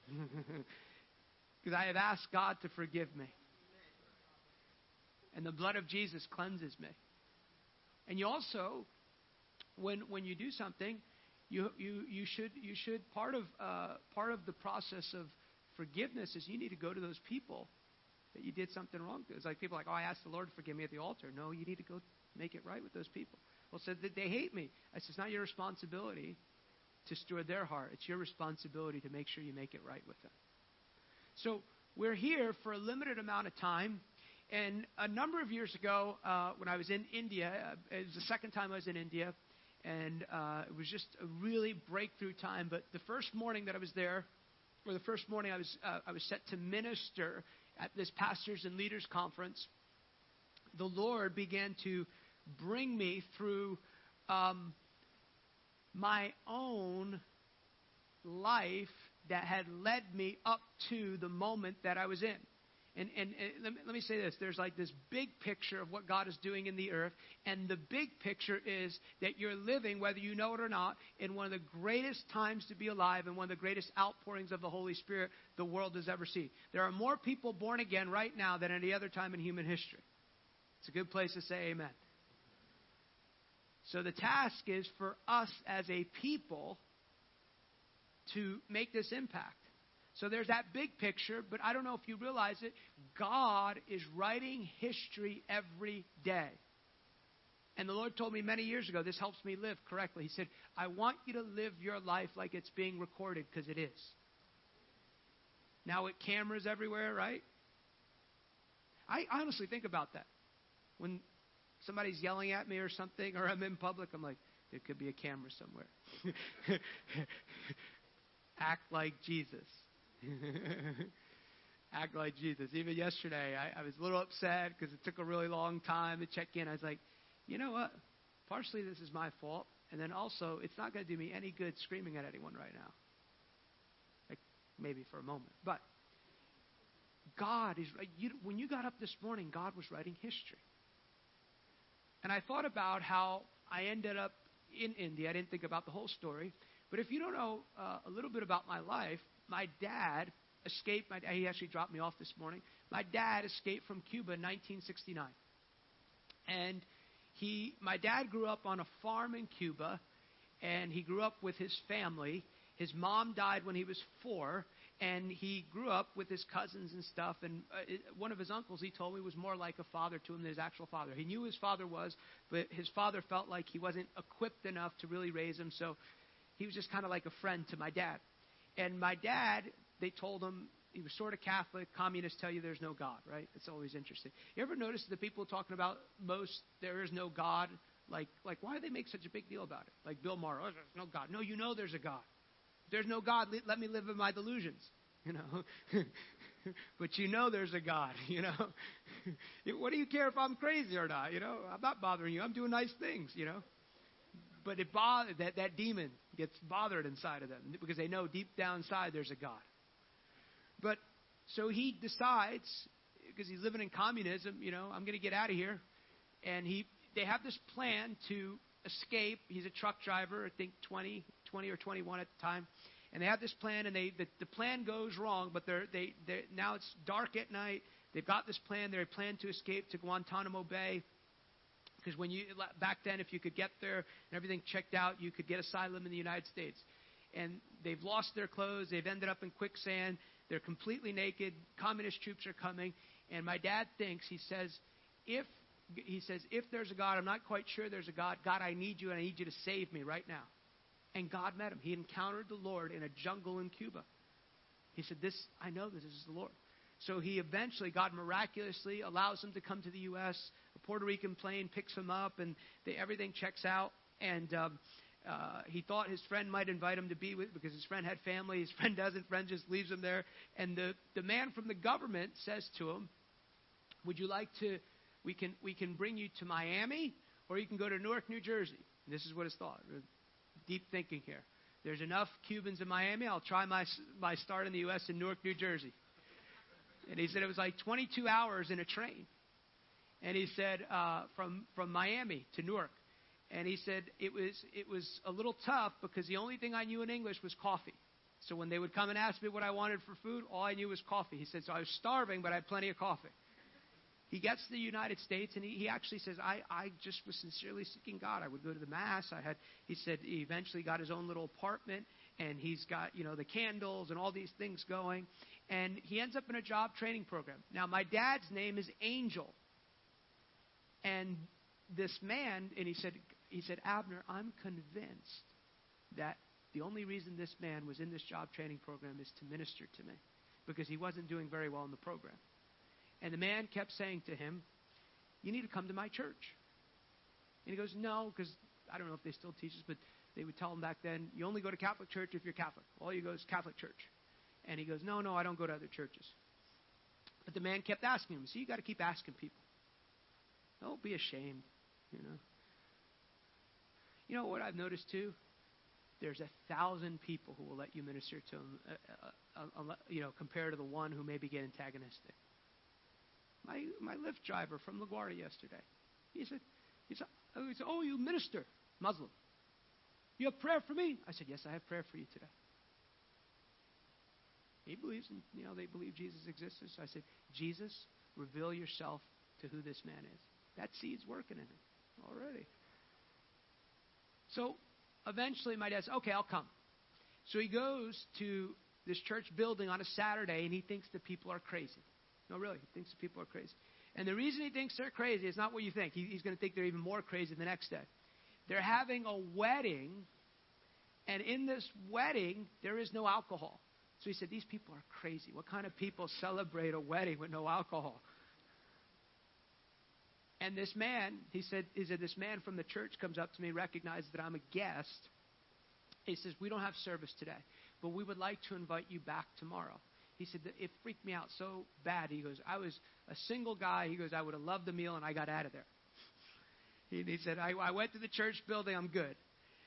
Because I have asked God to forgive me. And the blood of Jesus cleanses me. And you also, when when you do something, you you you should you should part of uh, part of the process of forgiveness is you need to go to those people that you did something wrong to. It's like people are like, oh, I asked the Lord to forgive me at the altar. No, you need to go make it right with those people. Well, said that they hate me. I said, it's not your responsibility to steward their heart. It's your responsibility to make sure you make it right with them. So we're here for a limited amount of time. And a number of years ago, uh, when I was in India, uh, it was the second time I was in India, and uh, it was just a really breakthrough time. But the first morning that I was there, or the first morning I was uh, I was set to minister at this pastors and leaders conference, the Lord began to bring me through um, my own life that had led me up to the moment that I was in. And, and, and let, me, let me say this there's like this big picture of what God is doing in the earth. And the big picture is that you're living, whether you know it or not, in one of the greatest times to be alive and one of the greatest outpourings of the Holy Spirit the world has ever seen. There are more people born again right now than any other time in human history. It's a good place to say amen. So the task is for us as a people to make this impact. So there's that big picture, but I don't know if you realize it. God is writing history every day. And the Lord told me many years ago, this helps me live correctly. He said, I want you to live your life like it's being recorded because it is. Now, with cameras everywhere, right? I honestly think about that. When somebody's yelling at me or something, or I'm in public, I'm like, there could be a camera somewhere. Act like Jesus. Act like Jesus. Even yesterday, I, I was a little upset because it took a really long time to check in. I was like, you know what? Partially, this is my fault. And then also, it's not going to do me any good screaming at anyone right now. Like, maybe for a moment. But God is, you, when you got up this morning, God was writing history. And I thought about how I ended up in India. I didn't think about the whole story. But if you don't know uh, a little bit about my life, my dad escaped. My, he actually dropped me off this morning. My dad escaped from Cuba in 1969. And he, my dad grew up on a farm in Cuba, and he grew up with his family. His mom died when he was four, and he grew up with his cousins and stuff. And uh, one of his uncles, he told me, was more like a father to him than his actual father. He knew his father was, but his father felt like he wasn't equipped enough to really raise him. So he was just kind of like a friend to my dad. And my dad, they told him he was sort of Catholic. Communists tell you there's no God, right? It's always interesting. You ever notice the people talking about most there is no God? Like, like why do they make such a big deal about it? Like Bill Maher, oh, there's no God. No, you know there's a God. There's no God. Let me live in my delusions. You know, but you know there's a God. You know, what do you care if I'm crazy or not? You know, I'm not bothering you. I'm doing nice things. You know, but it bothered that that demon gets bothered inside of them because they know deep down inside there's a God. But so he decides because he's living in communism. You know, I'm going to get out of here, and he they have this plan to escape. He's a truck driver, I think 20, 20 or 21 at the time. And they have this plan, and they the, the plan goes wrong. But they're they they now it's dark at night. They've got this plan. They plan to escape to Guantanamo Bay. Because when you back then, if you could get there and everything checked out, you could get asylum in the United States. And they've lost their clothes. They've ended up in quicksand. They're completely naked. Communist troops are coming. And my dad thinks he says, if he says, if there's a God, I'm not quite sure there's a God. God, I need you, and I need you to save me right now. And God met him. He encountered the Lord in a jungle in Cuba. He said, This, I know this is the Lord. So he eventually, God miraculously allows him to come to the U.S. A Puerto Rican plane picks him up, and they, everything checks out. And um, uh, he thought his friend might invite him to be with because his friend had family. His friend doesn't. Friend just leaves him there. And the, the man from the government says to him, "Would you like to? We can we can bring you to Miami, or you can go to Newark, New Jersey." And this is what his thought deep thinking here. There's enough Cubans in Miami. I'll try my, my start in the U.S. in Newark, New Jersey. And he said it was like 22 hours in a train. And he said uh, from, from Miami to Newark. And he said it was, it was a little tough because the only thing I knew in English was coffee. So when they would come and ask me what I wanted for food, all I knew was coffee. He said, so I was starving, but I had plenty of coffee. He gets to the United States and he, he actually says, I, I just was sincerely seeking God. I would go to the Mass. I had, he said, he eventually got his own little apartment and he's got, you know, the candles and all these things going. And he ends up in a job training program. Now, my dad's name is Angel. And this man, and he said, he said, Abner, I'm convinced that the only reason this man was in this job training program is to minister to me because he wasn't doing very well in the program. And the man kept saying to him, You need to come to my church. And he goes, No, because I don't know if they still teach this, but they would tell him back then, You only go to Catholic church if you're Catholic. All you go is Catholic church. And he goes, No, no, I don't go to other churches. But the man kept asking him. So you got to keep asking people. Don't be ashamed, you know. You know what I've noticed too? There's a thousand people who will let you minister to them, uh, uh, uh, you know, compared to the one who maybe get antagonistic my, my Lyft driver from LaGuardia yesterday. He said, he said, oh, he said, Oh, you minister, Muslim. You have prayer for me? I said, Yes, I have prayer for you today. He believes in, you know, they believe Jesus exists. So I said, Jesus, reveal yourself to who this man is. That seed's working in him already. So eventually my dad says, Okay, I'll come. So he goes to this church building on a Saturday, and he thinks the people are crazy. No, really, he thinks people are crazy. And the reason he thinks they're crazy is not what you think. He, he's going to think they're even more crazy the next day. They're having a wedding, and in this wedding, there is no alcohol. So he said, These people are crazy. What kind of people celebrate a wedding with no alcohol? And this man, he said, he said, this man from the church comes up to me, recognizes that I'm a guest. He says, We don't have service today, but we would like to invite you back tomorrow. He said, It freaked me out so bad. He goes, I was a single guy. He goes, I would have loved the meal, and I got out of there. He, he said, I, I went to the church building. I'm good.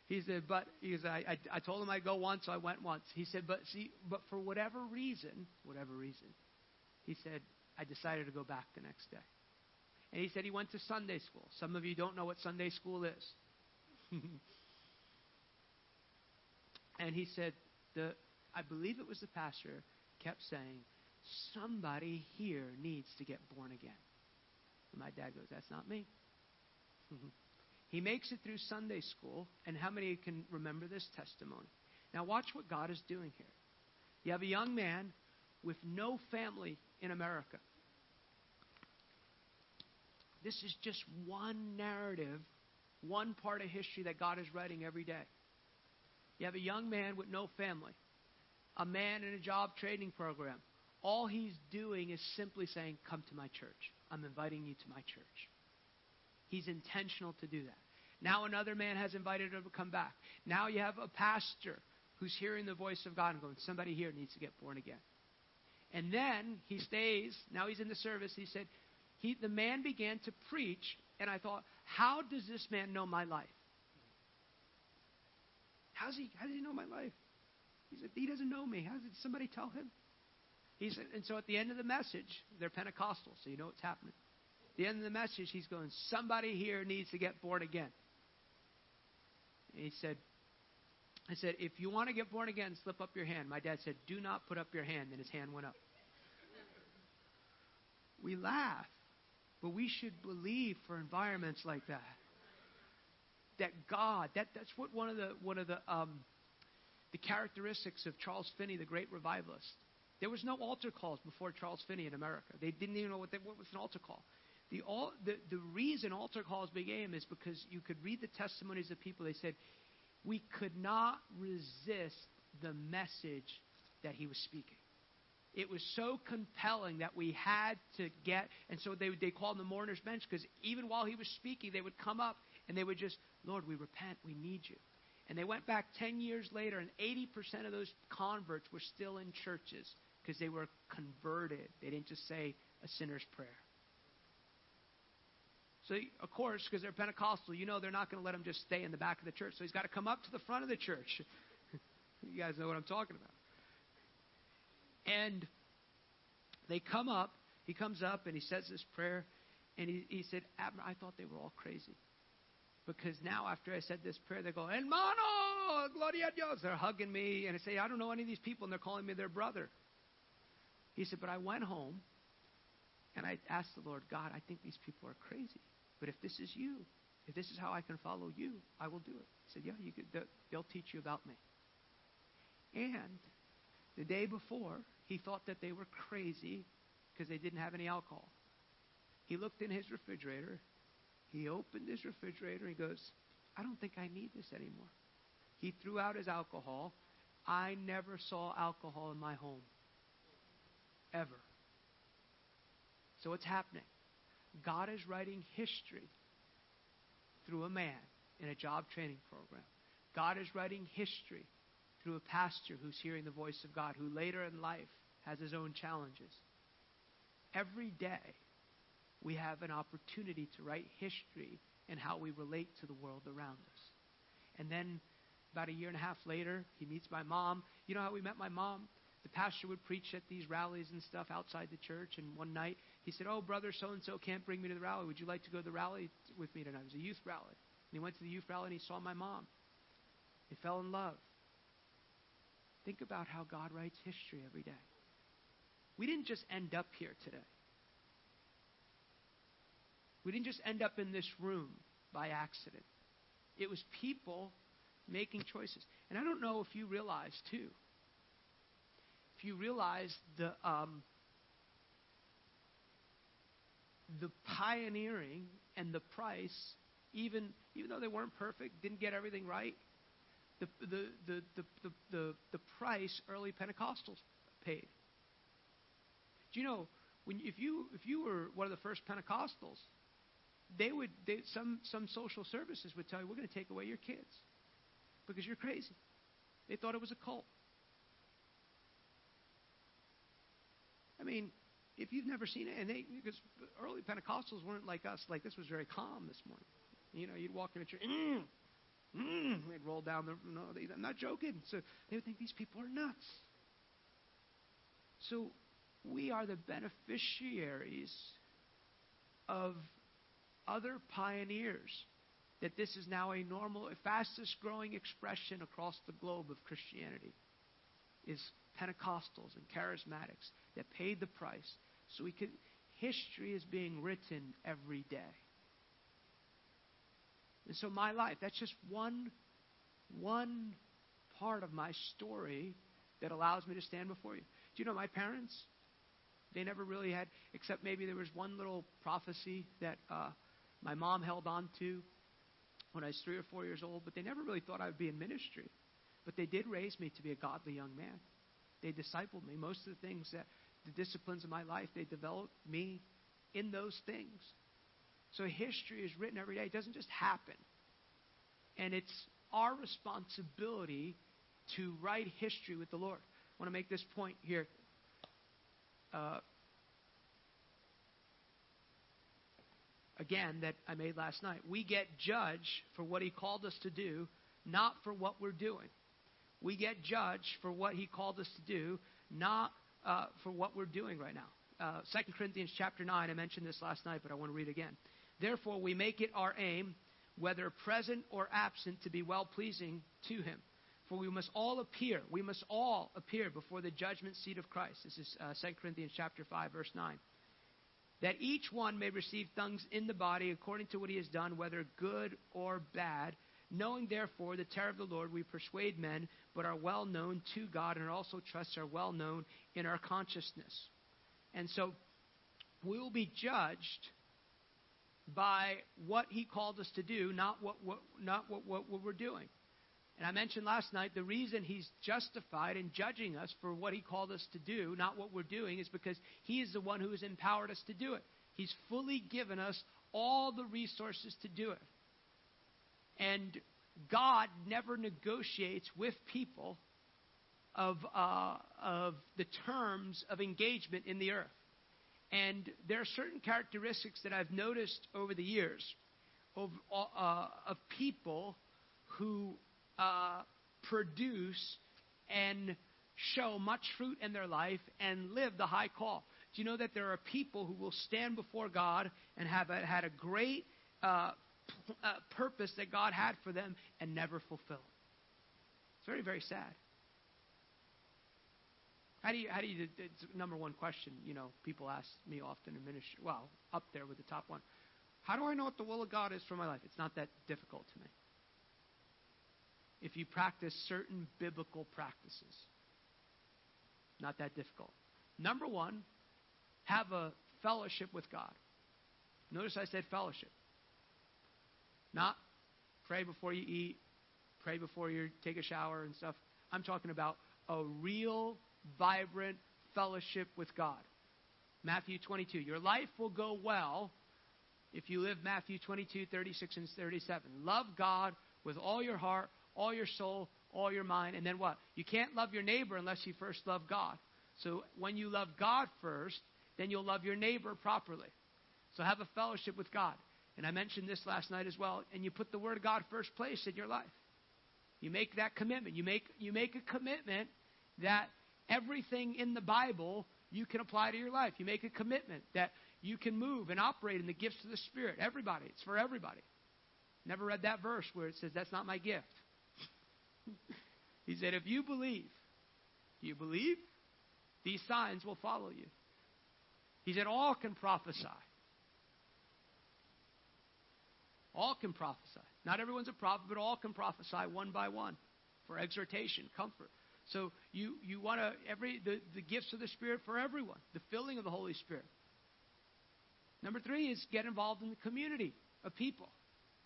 He said, but he goes, I, I, I told him I'd go once, so I went once. He said, but see, but for whatever reason, whatever reason, he said, I decided to go back the next day. And he said he went to Sunday school. Some of you don't know what Sunday school is. and he said, the, I believe it was the pastor, kept saying, somebody here needs to get born again. And my dad goes, that's not me. he makes it through Sunday school, and how many can remember this testimony? Now, watch what God is doing here. You have a young man with no family in America. This is just one narrative, one part of history that God is writing every day. You have a young man with no family, a man in a job training program. All he's doing is simply saying, Come to my church. I'm inviting you to my church. He's intentional to do that. Now another man has invited him to come back. Now you have a pastor who's hearing the voice of God and going, somebody here needs to get born again. And then he stays. Now he's in the service. He said, he, the man began to preach, and I thought, how does this man know my life? How's he, how does he know my life? He said, he doesn't know me. How did somebody tell him? He said, and so at the end of the message, they're Pentecostal, so you know what's happening At the end of the message, he's going, Somebody here needs to get born again. And he said, I said, if you want to get born again, slip up your hand. My dad said, do not put up your hand. And his hand went up. we laugh, but we should believe for environments like that. That God, that, that's what one of the one of the um, the characteristics of Charles Finney, the great revivalist. There was no altar calls before Charles Finney in America. They didn't even know what, they, what was an altar call. The, all, the, the reason altar calls began is because you could read the testimonies of people. They said, we could not resist the message that he was speaking. It was so compelling that we had to get, and so they, they called the mourner's bench because even while he was speaking, they would come up and they would just, Lord, we repent, we need you. And they went back 10 years later, and 80% of those converts were still in churches because they were converted. They didn't just say a sinner's prayer. So, of course, because they're Pentecostal, you know they're not going to let him just stay in the back of the church. So he's got to come up to the front of the church. you guys know what I'm talking about. And they come up. He comes up and he says this prayer. And he, he said, Abner, I thought they were all crazy. Because now, after I said this prayer, they go, Hermano, gloria a Dios. They're hugging me. And I say, I don't know any of these people. And they're calling me their brother. He said, But I went home and I asked the Lord, God, I think these people are crazy. But if this is you, if this is how I can follow you, I will do it. He said, Yeah, you could, they'll teach you about me. And the day before, he thought that they were crazy because they didn't have any alcohol. He looked in his refrigerator. He opened his refrigerator. He goes, I don't think I need this anymore. He threw out his alcohol. I never saw alcohol in my home. Ever. So what's happening? God is writing history through a man in a job training program. God is writing history through a pastor who's hearing the voice of God, who later in life has his own challenges. Every day, we have an opportunity to write history and how we relate to the world around us. And then, about a year and a half later, he meets my mom. You know how we met my mom? The pastor would preach at these rallies and stuff outside the church, and one night he said, Oh, brother so and so can't bring me to the rally. Would you like to go to the rally with me tonight? It was a youth rally. And he went to the youth rally and he saw my mom. He fell in love. Think about how God writes history every day. We didn't just end up here today. We didn't just end up in this room by accident. It was people making choices. And I don't know if you realize, too, if you realize the um, the pioneering and the price, even even though they weren't perfect, didn't get everything right, the the the the the, the, the price early Pentecostals paid. Do you know when if you if you were one of the first Pentecostals, they would they, some some social services would tell you we're going to take away your kids because you're crazy. They thought it was a cult. I mean, if you've never seen it, and they because early Pentecostals weren't like us. Like this was very calm this morning. You know, you'd walk in a church, mm, mm, they'd roll down the. No, they, I'm not joking. So they would think these people are nuts. So we are the beneficiaries of other pioneers. That this is now a normal, fastest growing expression across the globe of Christianity is Pentecostals and charismatics that paid the price. So we could history is being written every day. And so my life, that's just one one part of my story that allows me to stand before you. Do you know my parents? They never really had, except maybe there was one little prophecy that uh, my mom held on to when I was three or four years old, but they never really thought I would be in ministry. But they did raise me to be a godly young man. They discipled me. Most of the things that, the disciplines of my life, they developed me in those things. So history is written every day. It doesn't just happen. And it's our responsibility to write history with the Lord. I want to make this point here. Uh, again, that I made last night. We get judged for what He called us to do, not for what we're doing. We get judged for what He called us to do, not uh, for what we're doing right now. Uh, 2 Corinthians chapter 9, I mentioned this last night, but I want to read again. Therefore, we make it our aim, whether present or absent, to be well pleasing to Him. For we must all appear, we must all appear before the judgment seat of Christ. This is uh, 2 Corinthians chapter 5, verse 9. That each one may receive things in the body according to what he has done, whether good or bad. Knowing therefore the terror of the Lord, we persuade men, but are well known to God, and also trusts are well known in our consciousness. And so we will be judged by what He called us to do, not what, what not what, what, what we're doing. And I mentioned last night the reason He's justified in judging us for what He called us to do, not what we're doing, is because He is the one who has empowered us to do it. He's fully given us all the resources to do it. And God never negotiates with people of, uh, of the terms of engagement in the earth. And there are certain characteristics that I've noticed over the years of, uh, of people who uh, produce and show much fruit in their life and live the high call. Do you know that there are people who will stand before God and have a, had a great uh, uh, purpose that God had for them and never fulfill. It's very, very sad. How do you, how do you, it's number one question, you know, people ask me often in ministry, well, up there with the top one. How do I know what the will of God is for my life? It's not that difficult to me. If you practice certain biblical practices, not that difficult. Number one, have a fellowship with God. Notice I said fellowship. Not pray before you eat, pray before you take a shower and stuff. I'm talking about a real, vibrant fellowship with God. Matthew 22. Your life will go well if you live Matthew 22, 36, and 37. Love God with all your heart, all your soul, all your mind. And then what? You can't love your neighbor unless you first love God. So when you love God first, then you'll love your neighbor properly. So have a fellowship with God. And I mentioned this last night as well. And you put the Word of God first place in your life. You make that commitment. You make, you make a commitment that everything in the Bible you can apply to your life. You make a commitment that you can move and operate in the gifts of the Spirit. Everybody. It's for everybody. Never read that verse where it says, That's not my gift. He said, If you believe, you believe? These signs will follow you. He said, All can prophesy. All can prophesy. Not everyone's a prophet, but all can prophesy one by one for exhortation, comfort. So you, you want to every the, the gifts of the Spirit for everyone, the filling of the Holy Spirit. Number three is get involved in the community of people.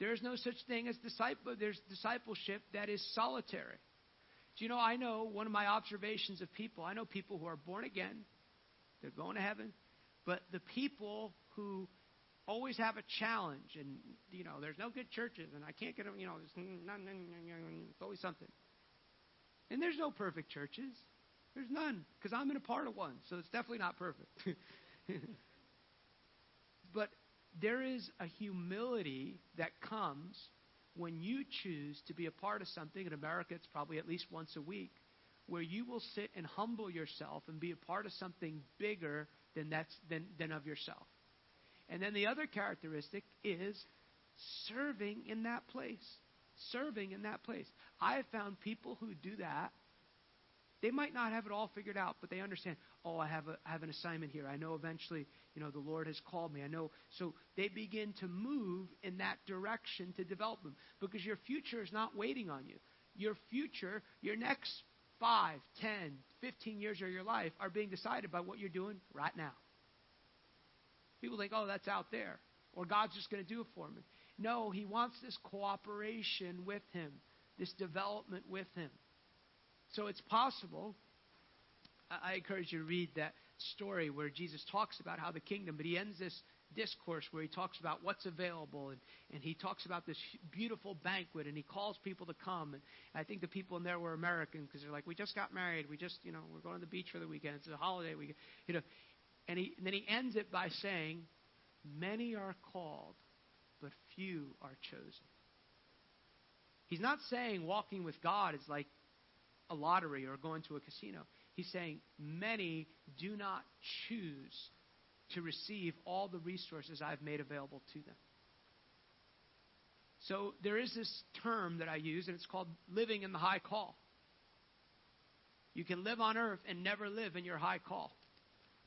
There is no such thing as disciple. There's discipleship that is solitary. Do you know? I know one of my observations of people. I know people who are born again. They're going to heaven, but the people who always have a challenge, and you know, there's no good churches, and I can't get them. You know, there's, mm, mm, mm, it's always something. And there's no perfect churches. There's none, because I'm in a part of one, so it's definitely not perfect. but there is a humility that comes when you choose to be a part of something. In America, it's probably at least once a week, where you will sit and humble yourself and be a part of something bigger than that's than, than of yourself. And then the other characteristic is serving in that place. Serving in that place. I have found people who do that. They might not have it all figured out, but they understand, oh, I have, a, I have an assignment here. I know eventually, you know, the Lord has called me. I know. So they begin to move in that direction to develop them because your future is not waiting on you. Your future, your next 5, 10, 15 years of your life are being decided by what you're doing right now. People think, oh, that's out there. Or God's just going to do it for me. No, He wants this cooperation with Him, this development with Him. So it's possible. I encourage you to read that story where Jesus talks about how the kingdom, but he ends this discourse where he talks about what's available and, and he talks about this beautiful banquet and he calls people to come and I think the people in there were American because they're like we just got married. We just you know we're going to the beach for the weekend. It's a holiday weekend you know. And, he, and then he ends it by saying many are called but few are chosen. He's not saying walking with God is like a lottery or going to a casino he's saying many do not choose to receive all the resources I've made available to them. So there is this term that I use, and it's called living in the high call. You can live on earth and never live in your high call.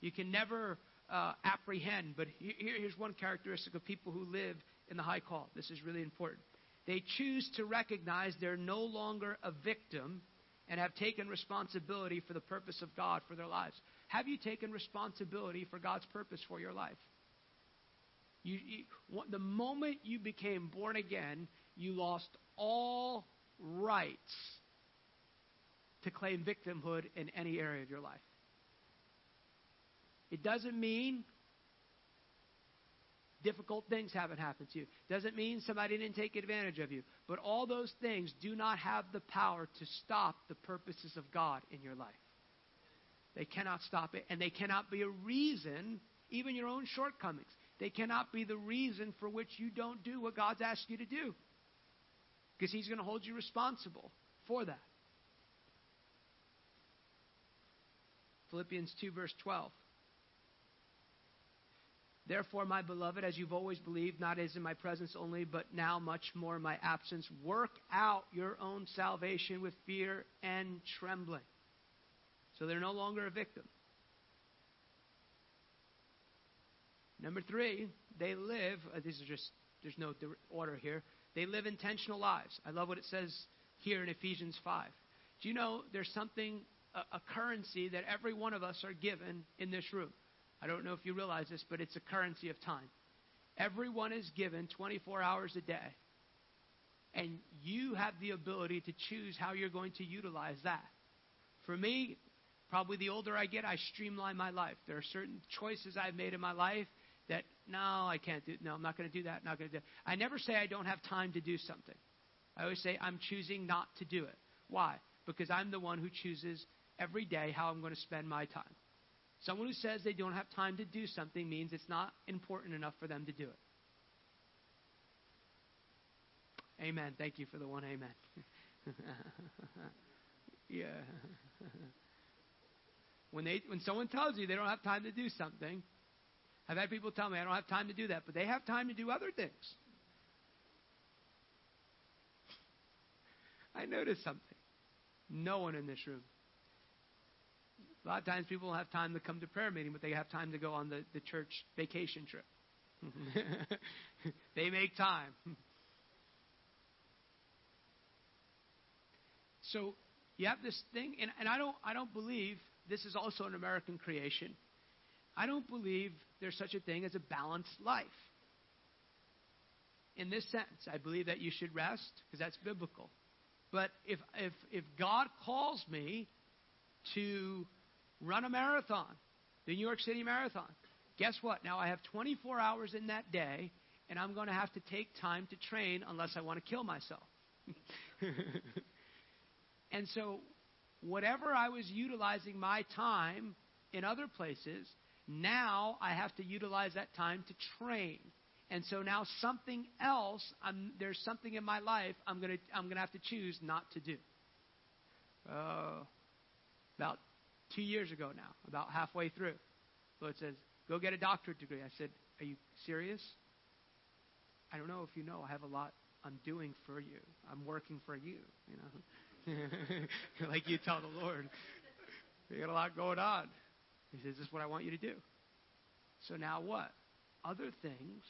You can never uh, apprehend, but here, here's one characteristic of people who live in the high call. This is really important. They choose to recognize they're no longer a victim and have taken responsibility for the purpose of God for their lives. Have you taken responsibility for God's purpose for your life? You, you, the moment you became born again, you lost all rights to claim victimhood in any area of your life. It doesn't mean difficult things haven't happened to you. Doesn't mean somebody didn't take advantage of you. But all those things do not have the power to stop the purposes of God in your life. They cannot stop it, and they cannot be a reason, even your own shortcomings. They cannot be the reason for which you don't do what God's asked you to do. Because He's going to hold you responsible for that. Philippians 2, verse 12. Therefore, my beloved, as you've always believed, not as in my presence only, but now much more in my absence, work out your own salvation with fear and trembling. So they're no longer a victim. Number three, they live, uh, this is just, there's no order here. They live intentional lives. I love what it says here in Ephesians 5. Do you know there's something, a, a currency that every one of us are given in this room? I don't know if you realize this, but it's a currency of time. Everyone is given 24 hours a day. And you have the ability to choose how you're going to utilize that. For me, Probably the older I get, I streamline my life. There are certain choices I've made in my life that, no, I can't do, no, I'm not going to do that, not going to do I never say I don't have time to do something. I always say I'm choosing not to do it. Why? Because I'm the one who chooses every day how I'm going to spend my time. Someone who says they don't have time to do something means it's not important enough for them to do it. Amen. Thank you for the one amen. yeah. When, they, when someone tells you they don't have time to do something, I've had people tell me I don't have time to do that, but they have time to do other things. I noticed something. No one in this room. A lot of times people don't have time to come to prayer meeting, but they have time to go on the, the church vacation trip. they make time. So You have this thing, and, and I don't I don't believe this is also an American creation. I don't believe there's such a thing as a balanced life. In this sense, I believe that you should rest because that's biblical. But if if if God calls me to run a marathon, the New York City Marathon, guess what? Now I have 24 hours in that day, and I'm going to have to take time to train unless I want to kill myself. and so, whatever I was utilizing my time in other places, now I have to utilize that time to train. And so now something else, I'm, there's something in my life I'm going to I'm gonna have to choose not to do. Uh, about two years ago now, about halfway through, Lord says, go get a doctorate degree. I said, are you serious? I don't know if you know, I have a lot I'm doing for you. I'm working for you, you know. like you tell the Lord. You got a lot going on. He says, This is what I want you to do. So now what? Other things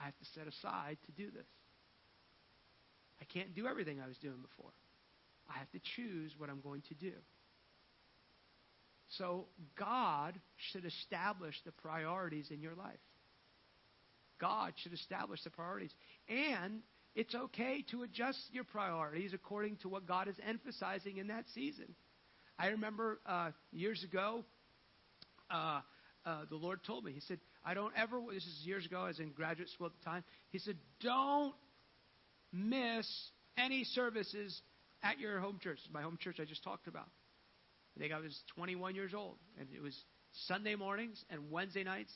I have to set aside to do this. I can't do everything I was doing before. I have to choose what I'm going to do. So God should establish the priorities in your life. God should establish the priorities. And it's okay to adjust your priorities according to what God is emphasizing in that season. I remember uh, years ago, uh, uh, the Lord told me, He said, I don't ever, this is years ago, I was in graduate school at the time. He said, don't miss any services at your home church. My home church I just talked about. I think I was 21 years old, and it was Sunday mornings and Wednesday nights.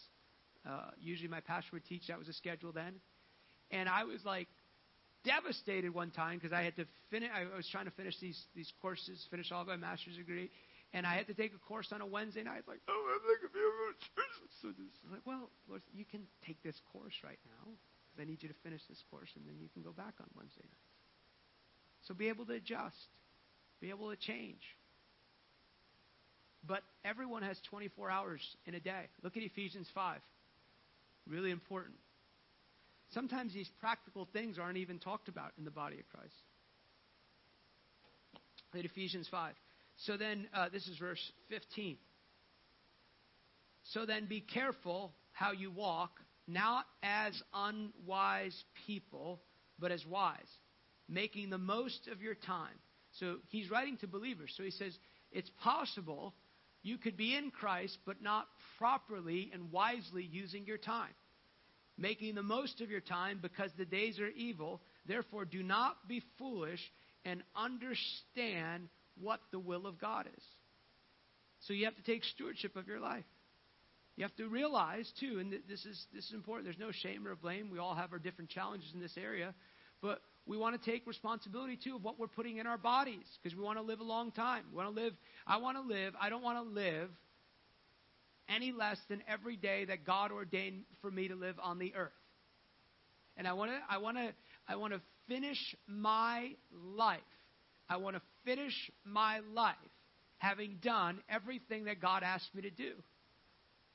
Uh, usually my pastor would teach. That was a schedule then. And I was like devastated one time because I had to finish. I was trying to finish these these courses, finish all of my master's degree, and I had to take a course on a Wednesday night. Like, oh, I'm not gonna be able to church. So this, I'm like, well, Lord, you can take this course right now because I need you to finish this course, and then you can go back on Wednesday nights. So be able to adjust, be able to change. But everyone has 24 hours in a day. Look at Ephesians 5. Really important. Sometimes these practical things aren't even talked about in the body of Christ. Read Ephesians 5. So then, uh, this is verse 15. So then, be careful how you walk, not as unwise people, but as wise, making the most of your time. So he's writing to believers. So he says, it's possible you could be in Christ, but not properly and wisely using your time making the most of your time because the days are evil. Therefore, do not be foolish and understand what the will of God is. So you have to take stewardship of your life. You have to realize too, and this is this is important. There's no shame or blame. We all have our different challenges in this area, but we want to take responsibility too of what we're putting in our bodies because we want to live a long time. We want to live. I want to live. I don't want to live any less than every day that God ordained for me to live on the earth. And I want to I want to I want to finish my life. I want to finish my life having done everything that God asked me to do.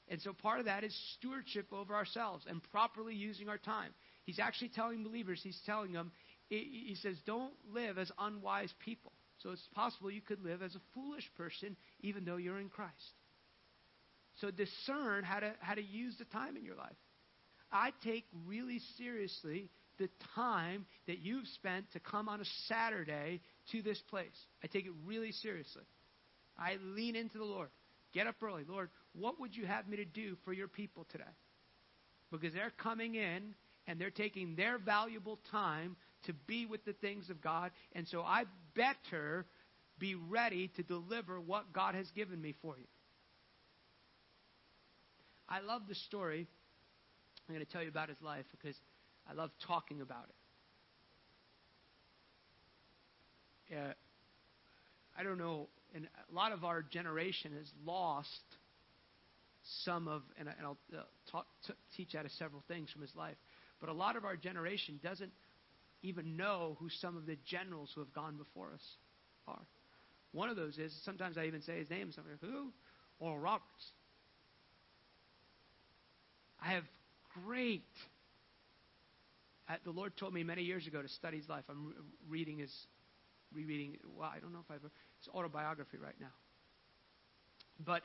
And so part of that is stewardship over ourselves and properly using our time. He's actually telling believers, he's telling them, he says, don't live as unwise people. So it's possible you could live as a foolish person even though you're in Christ. So discern how to, how to use the time in your life. I take really seriously the time that you've spent to come on a Saturday to this place. I take it really seriously. I lean into the Lord. Get up early. Lord, what would you have me to do for your people today? Because they're coming in and they're taking their valuable time to be with the things of God. And so I better be ready to deliver what God has given me for you. I love the story. I'm going to tell you about his life because I love talking about it. Yeah, I don't know, and a lot of our generation has lost some of, and, I'll uh, talk, t- teach out of several things from his life, but a lot of our generation doesn't even know who some of the generals who have gone before us are. One of those is sometimes I even say his name. Like, who? Oral Roberts. I have great. Uh, the Lord told me many years ago to study his life. I'm re- reading his rereading. Well, I don't know if I've. It's autobiography right now. But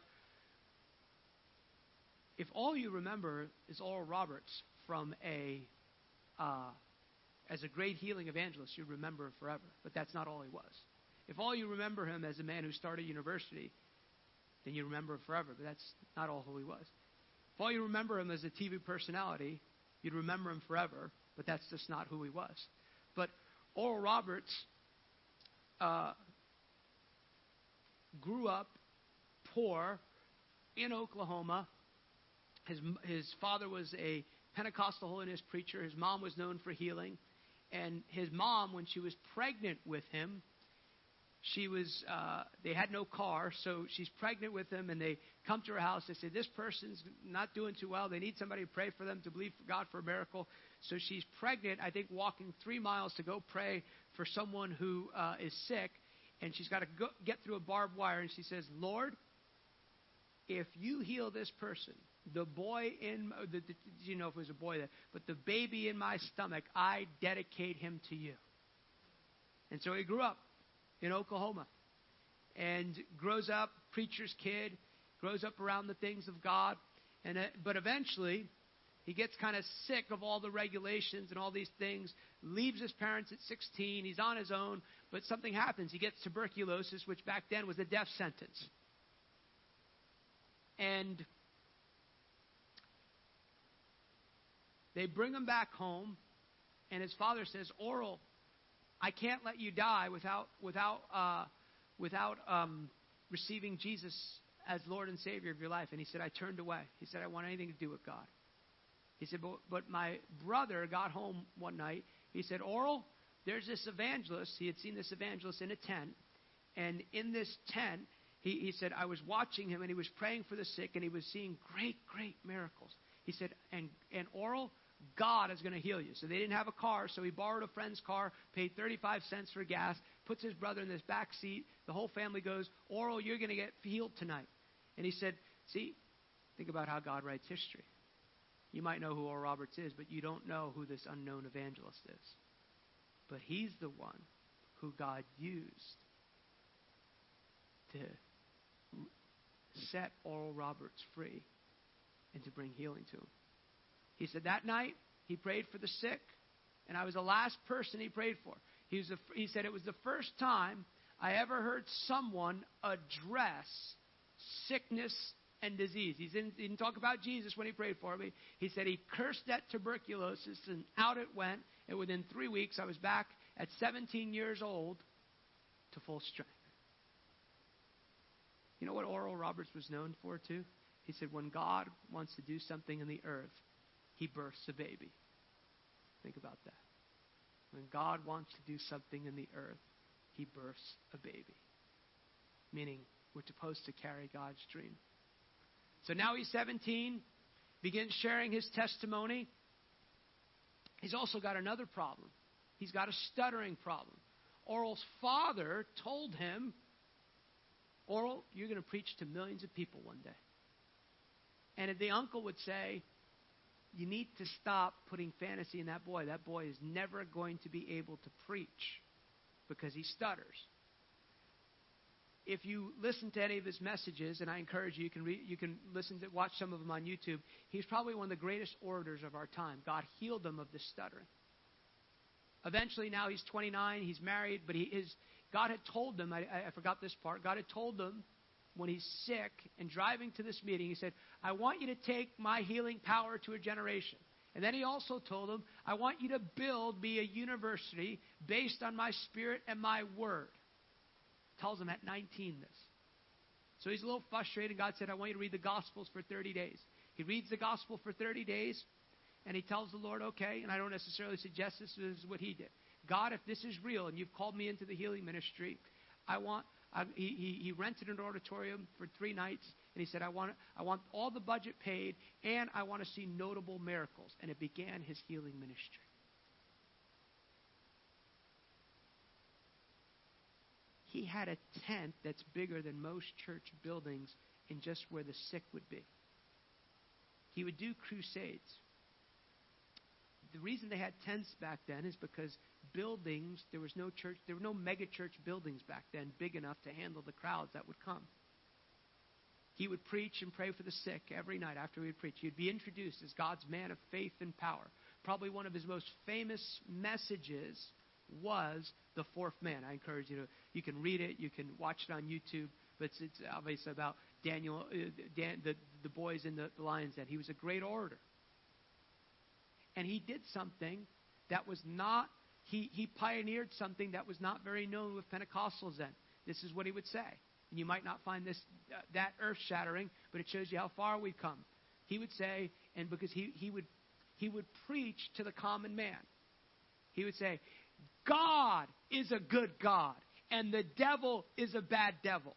if all you remember is Oral Roberts from a uh, as a great healing evangelist, you remember him forever. But that's not all he was. If all you remember him as a man who started university, then you remember him forever. But that's not all who he was. If all you remember him as a TV personality, you'd remember him forever. But that's just not who he was. But Oral Roberts uh, grew up poor in Oklahoma. His, his father was a Pentecostal holiness preacher. His mom was known for healing. And his mom, when she was pregnant with him, she was uh, they had no car so she's pregnant with him and they come to her house. They say this person's not doing too well. They need somebody to pray for them to believe god for a miracle. So she's pregnant i think walking three miles to go pray for someone who uh, is sick and she's got to go, get through a barbed wire and she says lord if you heal this person the boy in the, the you know if it was a boy there but the baby in my stomach i dedicate him to you and so he grew up in Oklahoma and grows up, preacher's kid, grows up around the things of God. And, uh, but eventually, he gets kind of sick of all the regulations and all these things, leaves his parents at 16. He's on his own, but something happens. He gets tuberculosis, which back then was a death sentence. And they bring him back home, and his father says, Oral, I can't let you die without without uh, without um, receiving Jesus as Lord and Savior of your life. And he said, I turned away. He said, I want anything to do with God. He said, but, but my brother got home one night. He said, Oral, there's this evangelist. He had seen this evangelist in a tent. And in this tent, he, he said, I was watching him and he was praying for the sick and he was seeing great, great miracles. He said, and, and Oral, God is going to heal you. So they didn't have a car, so he borrowed a friend's car, paid 35 cents for gas, puts his brother in this back seat. The whole family goes, Oral, you're going to get healed tonight. And he said, See, think about how God writes history. You might know who Oral Roberts is, but you don't know who this unknown evangelist is. But he's the one who God used to set Oral Roberts free and to bring healing to him. He said that night he prayed for the sick, and I was the last person he prayed for. He, was the, he said it was the first time I ever heard someone address sickness and disease. He didn't, he didn't talk about Jesus when he prayed for me. He said he cursed that tuberculosis, and out it went. And within three weeks, I was back at 17 years old to full strength. You know what Oral Roberts was known for, too? He said, when God wants to do something in the earth, he births a baby. Think about that. When God wants to do something in the earth, he births a baby. Meaning, we're supposed to carry God's dream. So now he's 17, begins sharing his testimony. He's also got another problem. He's got a stuttering problem. Oral's father told him, Oral, you're going to preach to millions of people one day. And the uncle would say, you need to stop putting fantasy in that boy. That boy is never going to be able to preach because he stutters. If you listen to any of his messages, and I encourage you, you can, you can listen to, watch some of them on YouTube. He's probably one of the greatest orators of our time. God healed him of the stuttering. Eventually, now he's 29, he's married, but he is. God had told him. I, I forgot this part. God had told him when he's sick and driving to this meeting, he said, I want you to take my healing power to a generation. And then he also told them, I want you to build me a university based on my spirit and my word. Tells him at 19 this. So he's a little frustrated. God said, I want you to read the Gospels for 30 days. He reads the Gospel for 30 days, and he tells the Lord, okay, and I don't necessarily suggest this is what he did. God, if this is real and you've called me into the healing ministry, I want I, he, he, rented an auditorium for three nights, and he said, I want, I want all the budget paid, and I want to see notable miracles. And it began his healing ministry. He had a tent that's bigger than most church buildings in just where the sick would be. He would do crusades. the reason they had tents back then is because buildings, there was no church, there were no mega church buildings back then big enough to handle the crowds that would come. He would preach and pray for the sick every night after he would preach. He would be introduced as God's man of faith and power. Probably one of his most famous messages was the fourth man. I encourage you to, you can read it, you can watch it on YouTube, but it's, it's obviously about Daniel, uh, Dan, the, the boys in the, the lion's den. He was a great orator. And he did something that was not, he, he pioneered something that was not very known with Pentecostals then. This is what he would say. And you might not find this uh, that earth shattering, but it shows you how far we've come. He would say, and because he, he would he would preach to the common man. He would say, God is a good God, and the devil is a bad devil.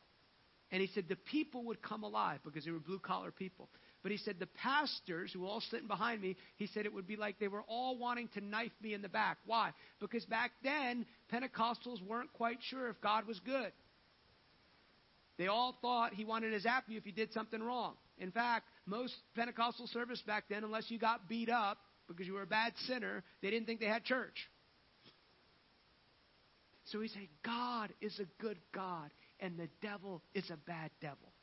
And he said the people would come alive because they were blue collar people. But he said the pastors who were all sitting behind me, he said it would be like they were all wanting to knife me in the back. Why? Because back then, Pentecostals weren't quite sure if God was good. They all thought he wanted to zap you if you did something wrong. In fact, most Pentecostal service back then, unless you got beat up because you were a bad sinner, they didn't think they had church. So he said, God is a good God, and the devil is a bad devil.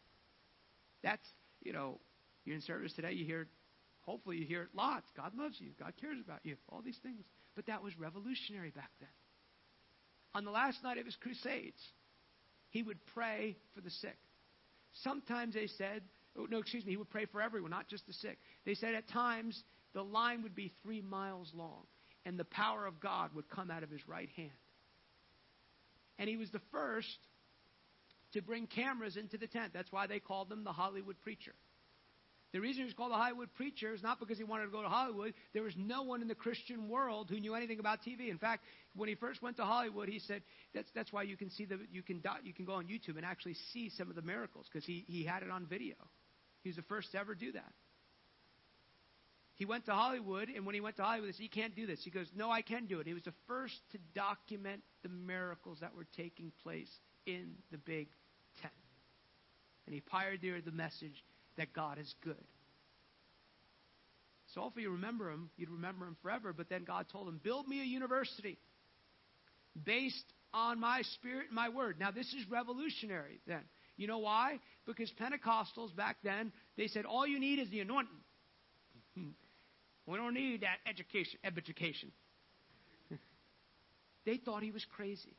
That's, you know, you're in service today, you hear, hopefully you hear lots. God loves you. God cares about you. All these things. But that was revolutionary back then. On the last night of his crusades, he would pray for the sick. Sometimes they said, oh, no, excuse me, he would pray for everyone, not just the sick. They said at times the line would be three miles long, and the power of God would come out of his right hand. And he was the first to bring cameras into the tent. That's why they called him the Hollywood preacher. The reason he was called a Hollywood preacher is not because he wanted to go to Hollywood. There was no one in the Christian world who knew anything about TV. In fact, when he first went to Hollywood, he said that's that's why you can see the you can dot, you can go on YouTube and actually see some of the miracles because he he had it on video. He was the first to ever do that. He went to Hollywood, and when he went to Hollywood, he said, "You can't do this." He goes, "No, I can do it." He was the first to document the miracles that were taking place in the big tent, and he pioneered the message that God is good. So if you remember him, you'd remember him forever. But then God told him, Build me a university based on my spirit and my word. Now, this is revolutionary then. You know why? Because Pentecostals back then, they said, All you need is the anointing. we don't need that education. Education. they thought he was crazy.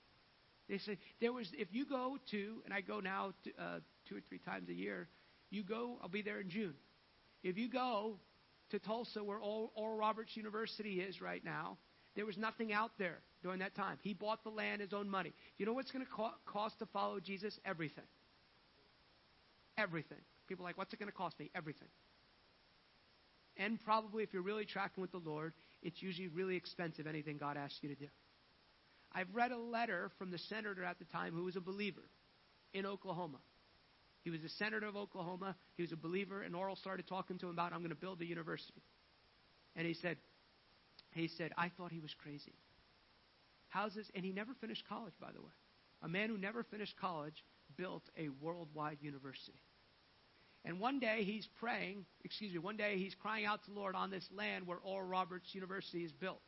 They said there was if you go to, and I go now to, uh, two or three times a year you go, I'll be there in June. If you go to Tulsa, where Oral Roberts University is right now, there was nothing out there during that time. He bought the land his own money. You know what's going to co- cost to follow Jesus? Everything. Everything. People are like, what's it going to cost me? Everything. And probably, if you're really tracking with the Lord, it's usually really expensive, anything God asks you to do. I've read a letter from the senator at the time who was a believer in Oklahoma. He was a senator of Oklahoma. He was a believer, and Oral started talking to him about, I'm going to build a university. And he said, he said, I thought he was crazy. Houses. And he never finished college, by the way. A man who never finished college built a worldwide university. And one day he's praying, excuse me, one day he's crying out to the Lord on this land where Oral Roberts University is built.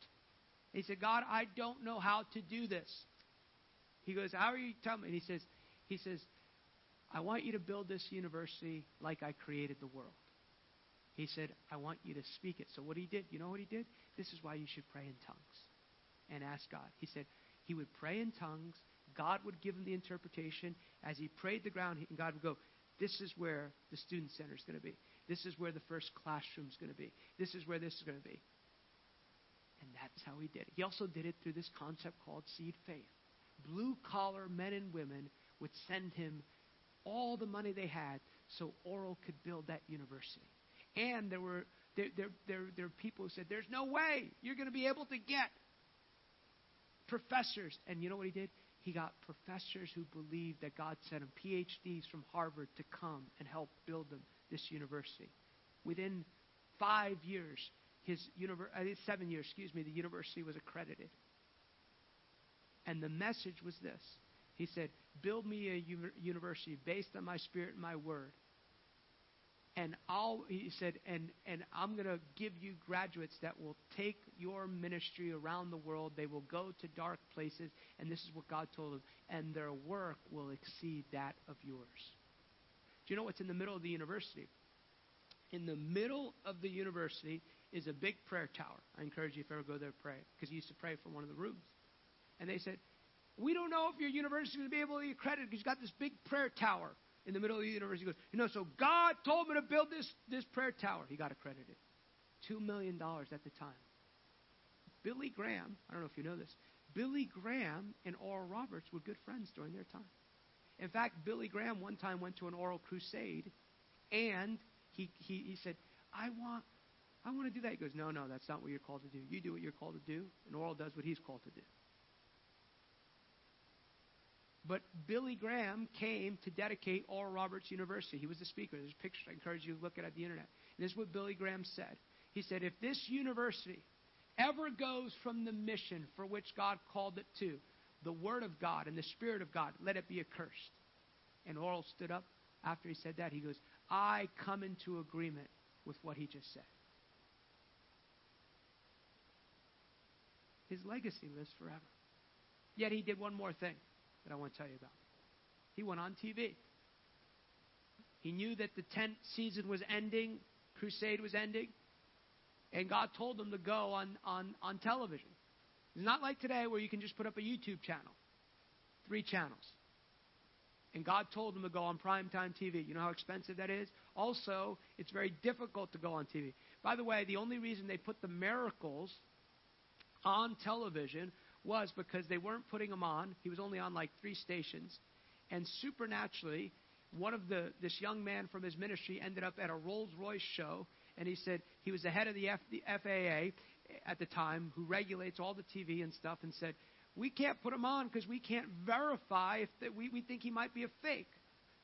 He said, God, I don't know how to do this. He goes, How are you telling me? And he says, he says, I want you to build this university like I created the world. He said, I want you to speak it. So what he did, you know what he did? This is why you should pray in tongues and ask God. He said he would pray in tongues. God would give him the interpretation. As he prayed the ground, and God would go, this is where the student center is going to be. This is where the first classroom is going to be. This is where this is going to be. And that's how he did it. He also did it through this concept called seed faith. Blue collar men and women would send him all the money they had so Oral could build that university. And there were there, there, there, there people who said, There's no way you're going to be able to get professors. And you know what he did? He got professors who believed that God sent him, PhDs from Harvard, to come and help build them this university. Within five years, his univer- uh, seven years, excuse me, the university was accredited. And the message was this he said, Build me a university based on my spirit and my word. and I'll he said and and I'm going to give you graduates that will take your ministry around the world. They will go to dark places and this is what God told them and their work will exceed that of yours. Do you know what's in the middle of the university? In the middle of the university is a big prayer tower. I encourage you if you ever go there pray because you used to pray from one of the rooms. And they said, "We don't know if your university is going to be able to get credit because you've got this big prayer tower." in the middle of the university. He goes, You know, so God told me to build this, this prayer tower. He got accredited. $2 million at the time. Billy Graham, I don't know if you know this, Billy Graham and Oral Roberts were good friends during their time. In fact, Billy Graham one time went to an oral crusade and he, he, he said, I want, I want to do that. He goes, No, no, that's not what you're called to do. You do what you're called to do, and Oral does what he's called to do. But Billy Graham came to dedicate Oral Roberts University. He was the speaker. There's pictures. I encourage you to look at at the internet. And this is what Billy Graham said. He said, if this university ever goes from the mission for which God called it to, the Word of God and the Spirit of God, let it be accursed. And Oral stood up after he said that. He goes, I come into agreement with what he just said. His legacy lives forever. Yet he did one more thing that I want to tell you about. He went on TV. He knew that the tent season was ending, crusade was ending, and God told him to go on, on, on television. It's not like today where you can just put up a YouTube channel, three channels. And God told him to go on primetime TV. You know how expensive that is? Also, it's very difficult to go on TV. By the way, the only reason they put the miracles on television was because they weren't putting him on. He was only on like three stations. And supernaturally, one of the this young man from his ministry ended up at a Rolls Royce show, and he said he was the head of the, F, the FAA at the time, who regulates all the TV and stuff, and said we can't put him on because we can't verify if we, we think he might be a fake.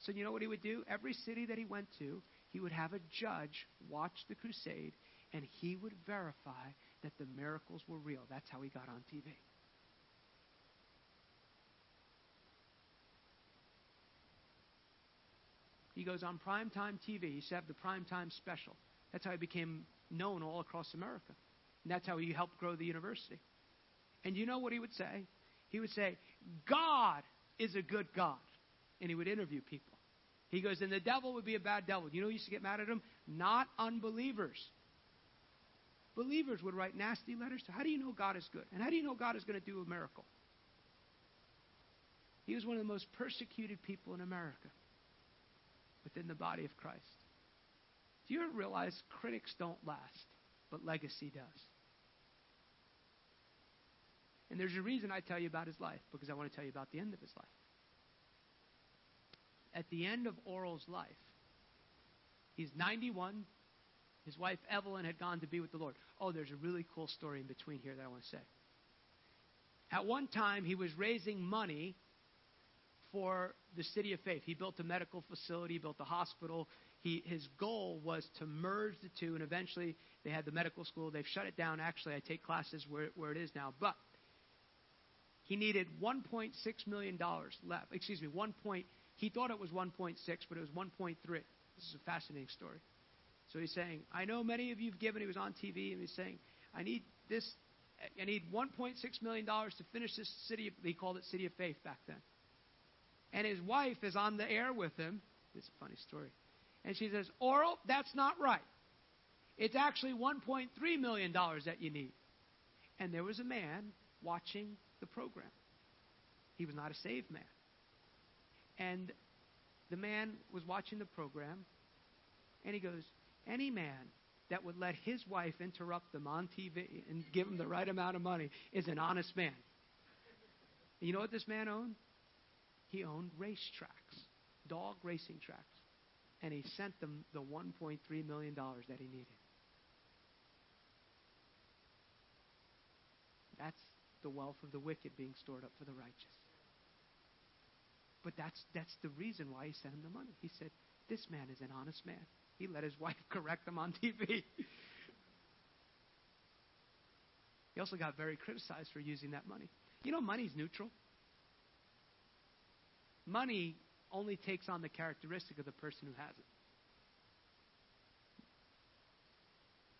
So you know what he would do? Every city that he went to, he would have a judge watch the crusade, and he would verify that the miracles were real. That's how he got on TV. He goes on primetime TV. He used to have the primetime special. That's how he became known all across America. And that's how he helped grow the university. And you know what he would say? He would say, God is a good God. And he would interview people. He goes, and the devil would be a bad devil. You know who used to get mad at him? Not unbelievers. Believers would write nasty letters to. How do you know God is good? And how do you know God is going to do a miracle? He was one of the most persecuted people in America within the body of Christ. Do you realize critics don't last, but legacy does? And there's a reason I tell you about his life, because I want to tell you about the end of his life. At the end of Oral's life, he's 91. His wife Evelyn had gone to be with the Lord. Oh, there's a really cool story in between here that I want to say. At one time, he was raising money for the city of faith. He built a medical facility, built a hospital. He, his goal was to merge the two, and eventually they had the medical school. They've shut it down. Actually, I take classes where, where it is now. But he needed $1.6 million left. Excuse me, 1 point, he thought it was 1.6, but it was 1.3. This is a fascinating story. So he's saying, I know many of you have given. He was on TV, and he's saying, I need this. I need 1.6 million dollars to finish this city. He called it City of Faith back then and his wife is on the air with him. It's a funny story. And she says, Oral, that's not right. It's actually $1.3 million that you need. And there was a man watching the program. He was not a saved man. And the man was watching the program, and he goes, Any man that would let his wife interrupt them on TV and give him the right amount of money is an honest man. And you know what this man owned? He owned racetracks, dog racing tracks. And he sent them the $1.3 million that he needed. That's the wealth of the wicked being stored up for the righteous. But that's, that's the reason why he sent him the money. He said, This man is an honest man. He let his wife correct him on TV. he also got very criticized for using that money. You know, money's neutral. Money only takes on the characteristic of the person who has it.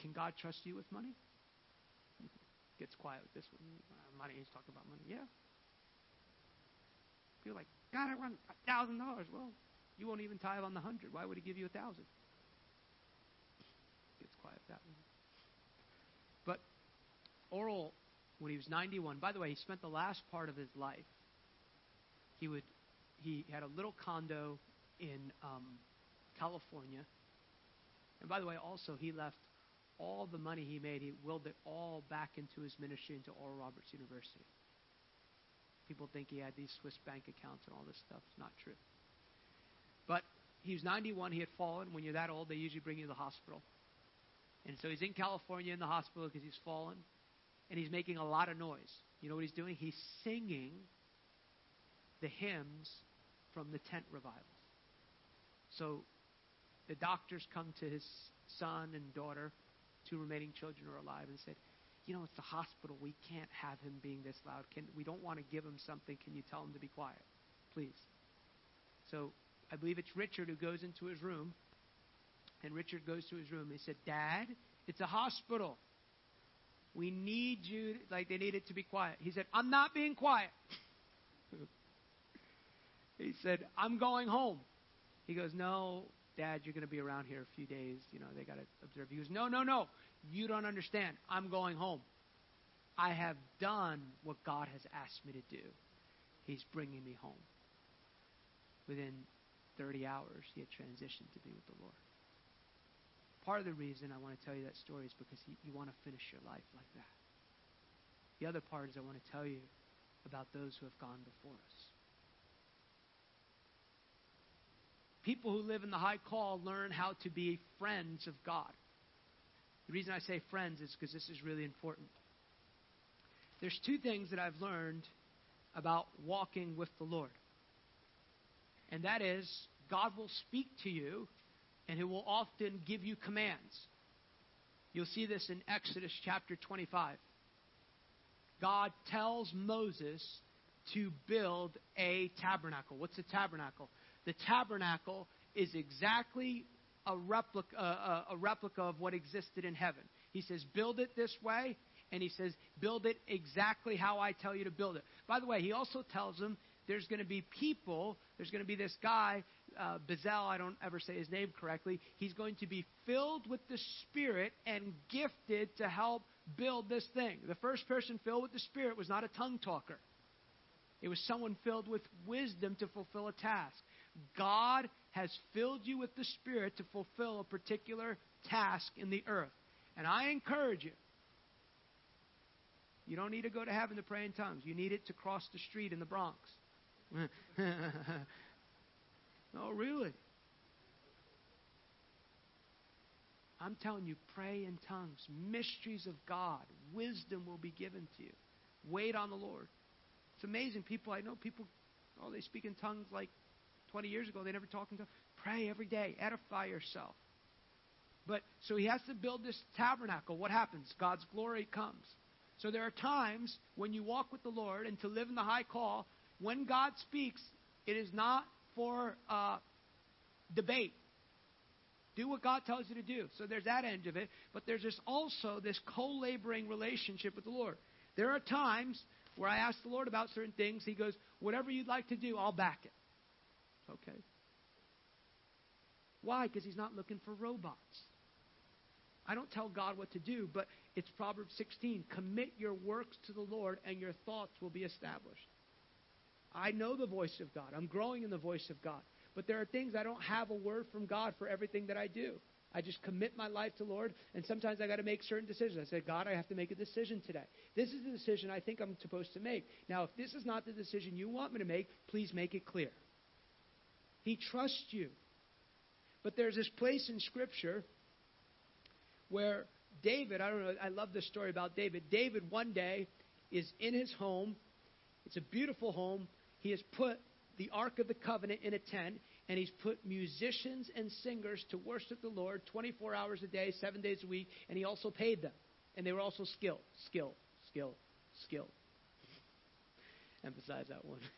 Can God trust you with money? Gets quiet with this one. Money, he's talking about money. Yeah. You're like, God, I a thousand dollars. Well, you won't even tithe on the hundred. Why would he give you a thousand? Gets quiet that one. But Oral, when he was 91, by the way, he spent the last part of his life. He would, he had a little condo in um, California, and by the way, also he left all the money he made. He willed it all back into his ministry into Oral Roberts University. People think he had these Swiss bank accounts and all this stuff. It's not true. But he was 91. He had fallen. When you're that old, they usually bring you to the hospital. And so he's in California in the hospital because he's fallen. And he's making a lot of noise. You know what he's doing? He's singing the hymns from the tent revival. So the doctors come to his son and daughter, two remaining children are alive, and said, you know, it's the hospital. We can't have him being this loud. Can, we don't want to give him something. Can you tell him to be quiet? Please. So I believe it's Richard who goes into his room. And Richard goes to his room. He said, Dad, it's a hospital. We need you, like they need it to be quiet. He said, I'm not being quiet. he said, I'm going home. He goes, No, Dad, you're going to be around here a few days. You know, they got to observe. He goes, No, no, no. You don't understand. I'm going home. I have done what God has asked me to do. He's bringing me home. Within 30 hours, he had transitioned to be with the Lord. Part of the reason I want to tell you that story is because you, you want to finish your life like that. The other part is I want to tell you about those who have gone before us. People who live in the high call learn how to be friends of God. The reason I say friends is because this is really important. There's two things that I've learned about walking with the Lord. And that is, God will speak to you, and He will often give you commands. You'll see this in Exodus chapter 25. God tells Moses to build a tabernacle. What's a tabernacle? The tabernacle is exactly a replica, uh, a replica of what existed in heaven. He says, build it this way, and he says, build it exactly how I tell you to build it. By the way, he also tells them there's going to be people, there's going to be this guy, uh, I don't ever say his name correctly. He's going to be filled with the Spirit and gifted to help build this thing. The first person filled with the Spirit was not a tongue talker, it was someone filled with wisdom to fulfill a task. God has filled you with the Spirit to fulfill a particular task in the earth. And I encourage you. You don't need to go to heaven to pray in tongues. You need it to cross the street in the Bronx. no, really. I'm telling you, pray in tongues. Mysteries of God. Wisdom will be given to you. Wait on the Lord. It's amazing. People, I know people, oh, they speak in tongues like 20 years ago. They never talked tongues. Pray every day. Edify yourself. But so he has to build this tabernacle. What happens? God's glory comes. So there are times when you walk with the Lord and to live in the high call, when God speaks, it is not for uh, debate. Do what God tells you to do. So there's that end of it. But there's this also this co laboring relationship with the Lord. There are times where I ask the Lord about certain things. He goes, Whatever you'd like to do, I'll back it. Okay. Why? Because He's not looking for robots. I don't tell God what to do, but it's Proverbs 16. Commit your works to the Lord, and your thoughts will be established. I know the voice of God. I'm growing in the voice of God. But there are things I don't have a word from God for everything that I do. I just commit my life to Lord, and sometimes I got to make certain decisions. I say, God, I have to make a decision today. This is the decision I think I'm supposed to make. Now, if this is not the decision you want me to make, please make it clear. He trusts you. But there's this place in Scripture where David, I don't know, I love this story about David. David one day is in his home. It's a beautiful home. He has put the Ark of the Covenant in a tent, and he's put musicians and singers to worship the Lord 24 hours a day, seven days a week, and he also paid them. And they were also skilled, skilled, skilled, skilled. Emphasize that one.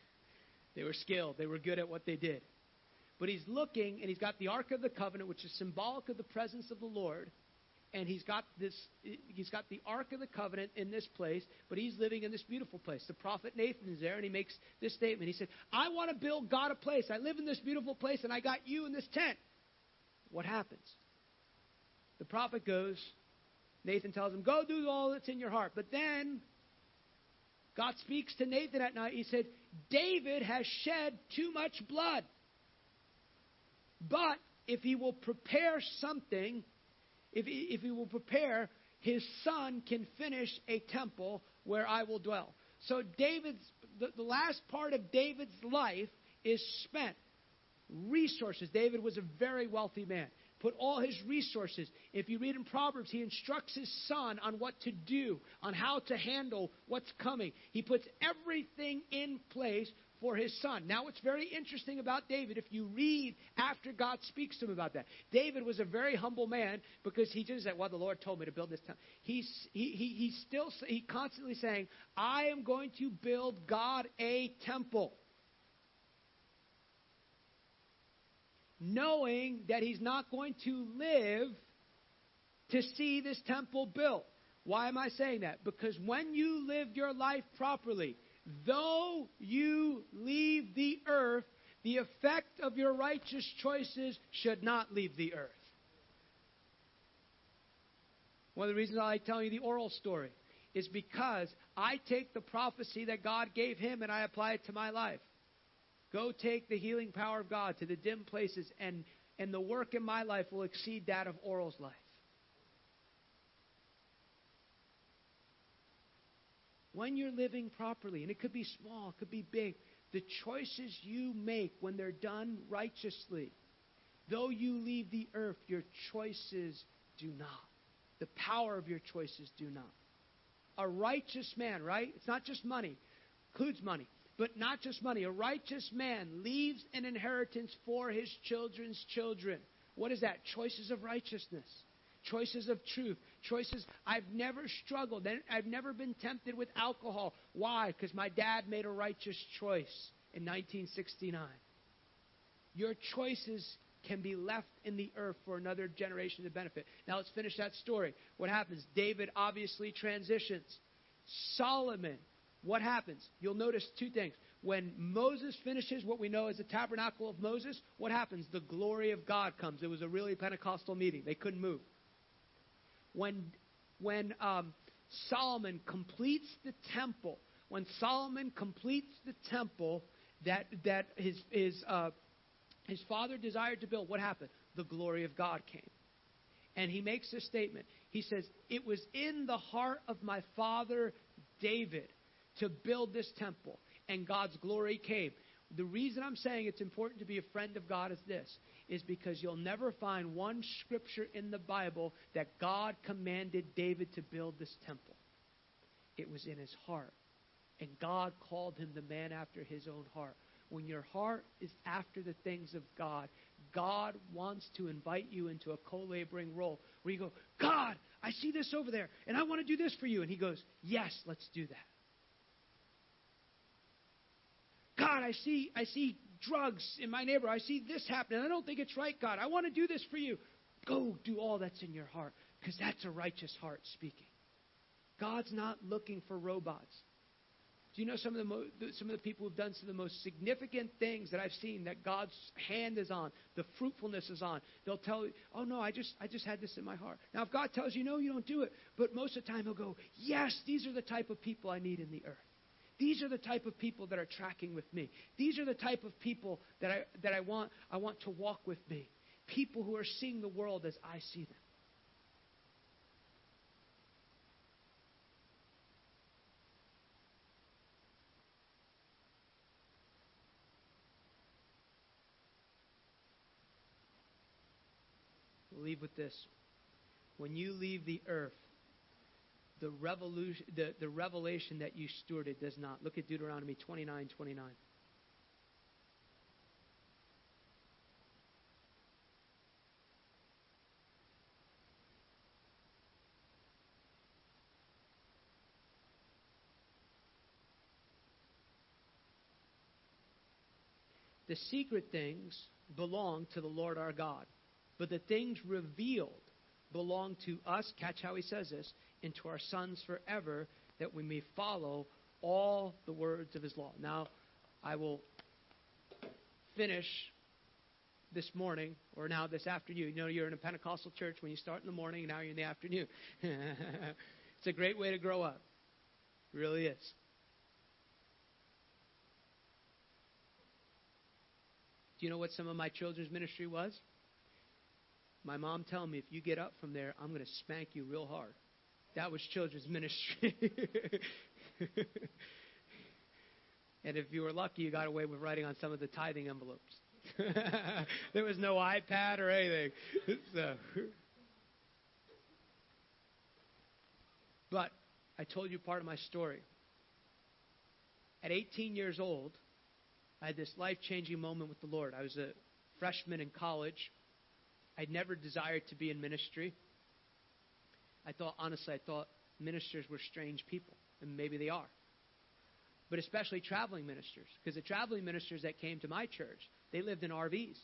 They were skilled. They were good at what they did. But he's looking, and he's got the Ark of the Covenant, which is symbolic of the presence of the Lord, and he's got this he's got the ark of the covenant in this place but he's living in this beautiful place. The prophet nathan is there and he makes this statement. He said i want to build god a place. I live in this beautiful place and i got you in this tent. What happens? The prophet goes nathan tells him go do all that's in your heart. But then god speaks to nathan at night. He said david has shed too much blood but if he will prepare something if he, if he will prepare, his son can finish a temple where I will dwell. So David's the, the last part of David's life is spent. Resources. David was a very wealthy man. Put all his resources. If you read in Proverbs, he instructs his son on what to do, on how to handle what's coming. He puts everything in place for his son. Now, what's very interesting about David, if you read after God speaks to him about that, David was a very humble man because he just said, "Well, the Lord told me to build this town." He's he, he he's still he constantly saying, "I am going to build God a temple." Knowing that he's not going to live to see this temple built. Why am I saying that? Because when you live your life properly, Though you leave the earth, the effect of your righteous choices should not leave the earth. One of the reasons I like telling you the oral story is because I take the prophecy that God gave him and I apply it to my life. Go take the healing power of God to the dim places, and, and the work in my life will exceed that of Oral's life. When you're living properly, and it could be small, it could be big, the choices you make when they're done righteously, though you leave the earth, your choices do not. The power of your choices do not. A righteous man, right? It's not just money, includes money, but not just money. A righteous man leaves an inheritance for his children's children. What is that? Choices of righteousness choices of truth, choices. I've never struggled. And I've never been tempted with alcohol. Why? Because my dad made a righteous choice in 1969. Your choices can be left in the earth for another generation to benefit. Now let's finish that story. What happens? David obviously transitions. Solomon, what happens? You'll notice two things. When Moses finishes what we know as the tabernacle of Moses, what happens? The glory of God comes. It was a really Pentecostal meeting. They couldn't move when, when um, Solomon completes the temple, when Solomon completes the temple that, that his, his, uh, his father desired to build, what happened? The glory of God came. And he makes this statement. He says, It was in the heart of my father David to build this temple, and God's glory came. The reason I'm saying it's important to be a friend of God is this is because you'll never find one scripture in the Bible that God commanded David to build this temple. It was in his heart. And God called him the man after his own heart. When your heart is after the things of God, God wants to invite you into a co laboring role where you go, God, I see this over there, and I want to do this for you. And he goes, Yes, let's do that. God, I see, I see drugs in my neighborhood. I see this happening. I don't think it's right, God. I want to do this for you. Go do all that's in your heart because that's a righteous heart speaking. God's not looking for robots. Do you know some of the mo- some of the people who've done some of the most significant things that I've seen that God's hand is on, the fruitfulness is on. They'll tell you, "Oh no, I just I just had this in my heart." Now, if God tells you no, you don't do it. But most of the time, He'll go, "Yes, these are the type of people I need in the earth." These are the type of people that are tracking with me. These are the type of people that I, that I, want, I want to walk with me. People who are seeing the world as I see them. Leave with this. When you leave the earth, the, revolution, the, the revelation that you stewarded does not. Look at Deuteronomy 29 29. The secret things belong to the Lord our God, but the things revealed belong to us, catch how he says this, and to our sons forever, that we may follow all the words of his law. Now, I will finish this morning or now this afternoon. You know, you're in a Pentecostal church when you start in the morning, and now you're in the afternoon. it's a great way to grow up. It really is. Do you know what some of my children's ministry was? My mom telling me, if you get up from there, I'm going to spank you real hard. That was children's ministry. and if you were lucky, you got away with writing on some of the tithing envelopes. there was no iPad or anything. So. But I told you part of my story. At 18 years old, I had this life changing moment with the Lord. I was a freshman in college. I'd never desired to be in ministry. I thought, honestly, I thought ministers were strange people, and maybe they are. But especially traveling ministers, because the traveling ministers that came to my church, they lived in RVs,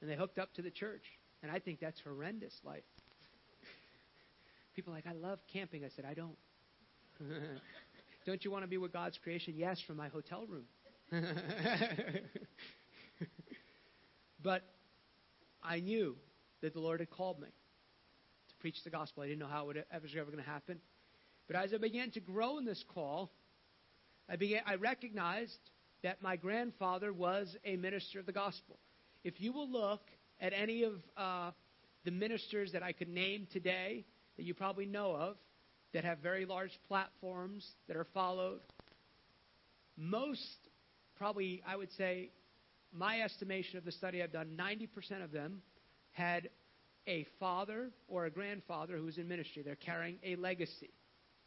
and they hooked up to the church. And I think that's horrendous life. People like, I love camping. I said, I don't. don't you want to be with God's creation? Yes, from my hotel room. but I knew that the Lord had called me to preach the gospel. I didn't know how it was ever going to happen. But as I began to grow in this call, I began I recognized that my grandfather was a minister of the gospel. If you will look at any of uh, the ministers that I could name today that you probably know of that have very large platforms that are followed, most probably, I would say, my estimation of the study I've done, 90% of them had a father or a grandfather who was in ministry. They're carrying a legacy.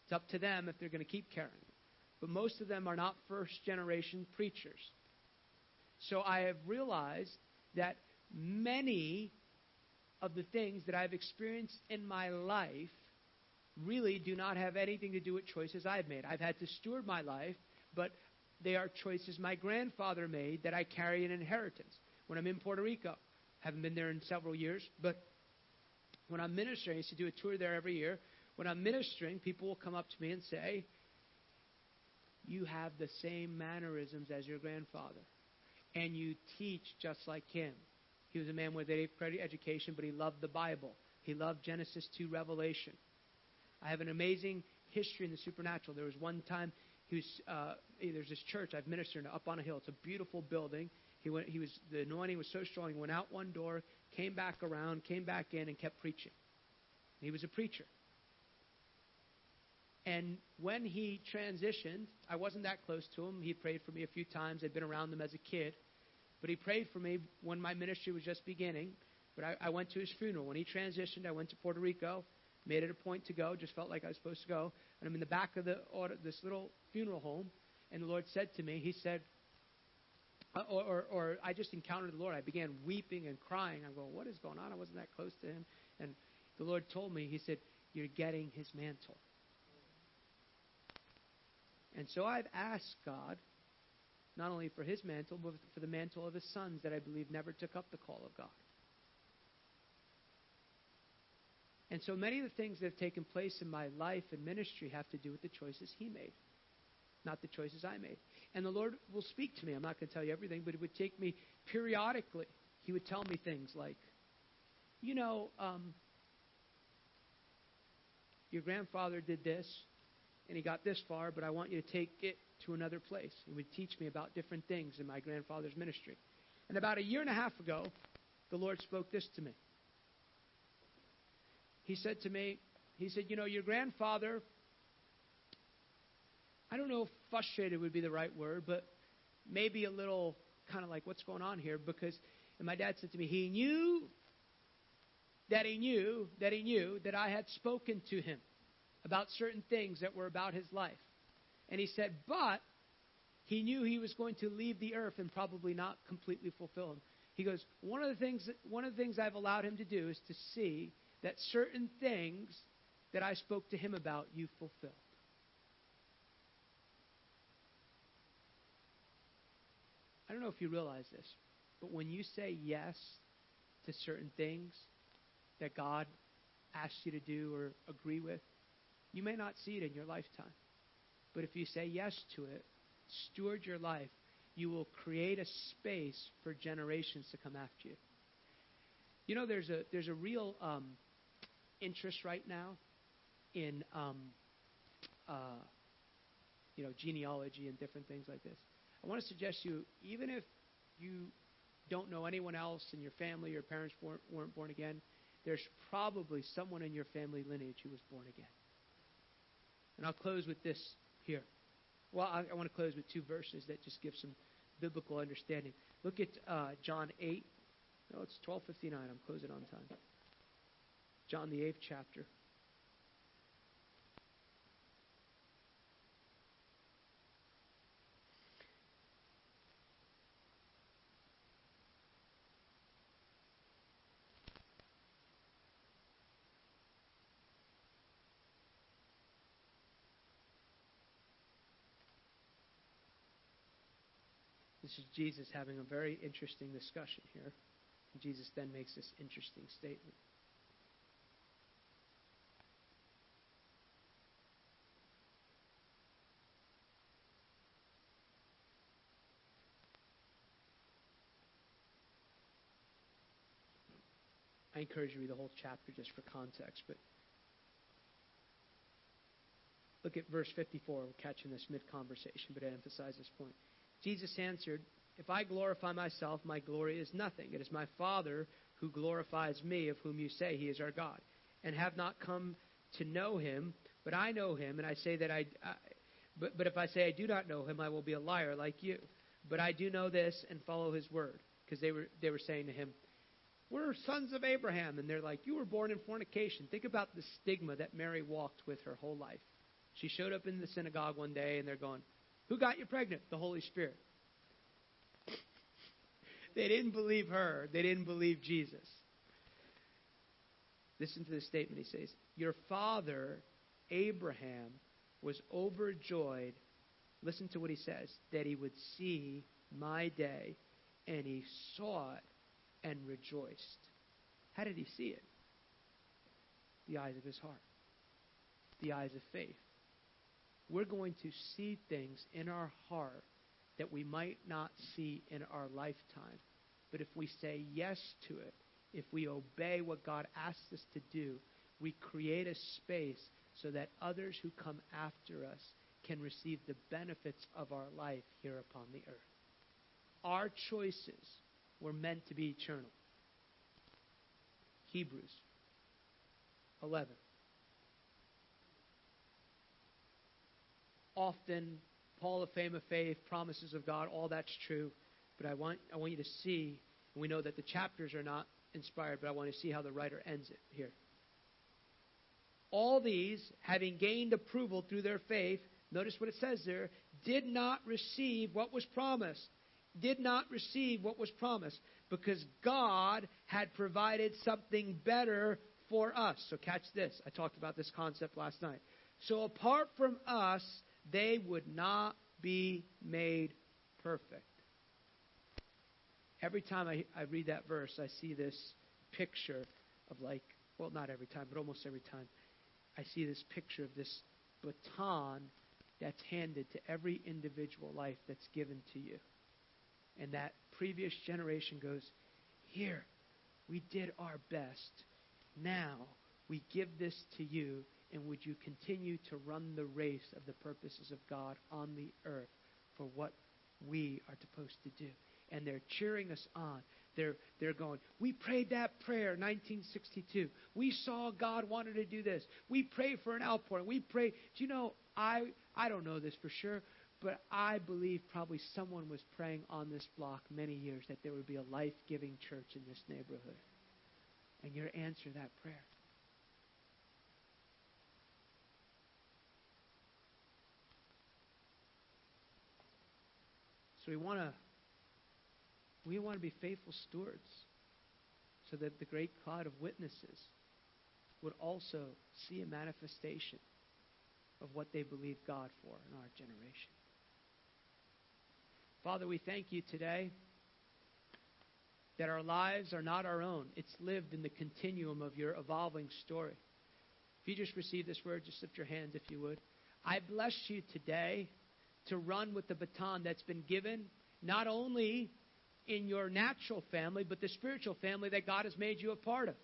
It's up to them if they're going to keep carrying it. But most of them are not first generation preachers. So I have realized that many of the things that I've experienced in my life really do not have anything to do with choices I've made. I've had to steward my life, but they are choices my grandfather made that I carry an inheritance. When I'm in Puerto Rico, haven't been there in several years, but when I'm ministering, I used to do a tour there every year. When I'm ministering, people will come up to me and say, You have the same mannerisms as your grandfather, and you teach just like him. He was a man with a credit education, but he loved the Bible. He loved Genesis to Revelation. I have an amazing history in the supernatural. There was one time uh, there's this church I've ministered in up on a hill. It's a beautiful building. He went. He was the anointing was so strong. He went out one door, came back around, came back in, and kept preaching. He was a preacher. And when he transitioned, I wasn't that close to him. He prayed for me a few times. I'd been around him as a kid. But he prayed for me when my ministry was just beginning. But I, I went to his funeral. When he transitioned, I went to Puerto Rico, made it a point to go, just felt like I was supposed to go. And I'm in the back of the this little funeral home, and the Lord said to me, He said, uh, or, or, or I just encountered the Lord. I began weeping and crying. I'm going, what is going on? I wasn't that close to him. And the Lord told me, He said, You're getting his mantle. And so I've asked God, not only for his mantle, but for the mantle of his sons that I believe never took up the call of God. And so many of the things that have taken place in my life and ministry have to do with the choices he made not the choices I made. And the Lord will speak to me. I'm not going to tell you everything, but it would take me periodically. He would tell me things like, you know, um, your grandfather did this, and he got this far, but I want you to take it to another place. He would teach me about different things in my grandfather's ministry. And about a year and a half ago, the Lord spoke this to me. He said to me, He said, You know, your grandfather I don't know if frustrated would be the right word, but maybe a little kind of like, what's going on here? Because, and my dad said to me, he knew that he knew that he knew that I had spoken to him about certain things that were about his life. And he said, but he knew he was going to leave the earth and probably not completely fulfill them. He goes, one of the things one of the things I've allowed him to do is to see that certain things that I spoke to him about you fulfilled. I don't know if you realize this, but when you say yes to certain things that God asks you to do or agree with. You may not see it in your lifetime. But if you say yes to it, steward your life, you will create a space for generations to come after you. You know, there's a there's a real um, interest right now in um, uh, you know genealogy and different things like this. I want to suggest you, even if you don't know anyone else in your family, your parents weren't, weren't born again, there's probably someone in your family lineage who was born again. And I'll close with this here. Well, I, I want to close with two verses that just give some biblical understanding. Look at uh, John 8. No, it's 12:59. I'm closing on time. John the eighth chapter. This is Jesus having a very interesting discussion here. Jesus then makes this interesting statement. I encourage you to read the whole chapter just for context, but look at verse 54. We're catching this mid conversation, but I emphasize this point. Jesus answered, If I glorify myself, my glory is nothing. It is my Father who glorifies me, of whom you say he is our God, and have not come to know him, but I know him, and I say that I. I but, but if I say I do not know him, I will be a liar like you. But I do know this and follow his word. Because they were, they were saying to him, We're sons of Abraham. And they're like, You were born in fornication. Think about the stigma that Mary walked with her whole life. She showed up in the synagogue one day, and they're going, Who got you pregnant? The Holy Spirit. they didn't believe her, they didn't believe Jesus. Listen to the statement he says Your father, Abraham, was overjoyed. Listen to what he says that he would see my day, and he saw it and rejoiced. How did he see it? The eyes of his heart, the eyes of faith. We're going to see things in our heart that we might not see in our lifetime. But if we say yes to it, if we obey what God asks us to do, we create a space so that others who come after us can receive the benefits of our life here upon the earth. Our choices were meant to be eternal. Hebrews 11. Often, Paul, the fame of faith, promises of God, all that's true. But I want, I want you to see, and we know that the chapters are not inspired, but I want to see how the writer ends it here. All these, having gained approval through their faith, notice what it says there, did not receive what was promised. Did not receive what was promised because God had provided something better for us. So, catch this. I talked about this concept last night. So, apart from us, they would not be made perfect. Every time I, I read that verse, I see this picture of like, well, not every time, but almost every time. I see this picture of this baton that's handed to every individual life that's given to you. And that previous generation goes, Here, we did our best. Now we give this to you, and would you continue to run the race of the purposes of God on the earth for what we are supposed to do? And they're cheering us on. They're, they're going, We prayed that prayer 1962. We saw God wanted to do this. We prayed for an outpouring. We prayed. Do you know, I, I don't know this for sure, but I believe probably someone was praying on this block many years that there would be a life giving church in this neighborhood. And you're answering that prayer. So we want to we want to be faithful stewards so that the great cloud of witnesses would also see a manifestation of what they believe God for in our generation. Father, we thank you today that our lives are not our own. It's lived in the continuum of your evolving story. If you just receive this word, just lift your hands if you would. I bless you today to run with the baton that's been given, not only in your natural family, but the spiritual family that God has made you a part of.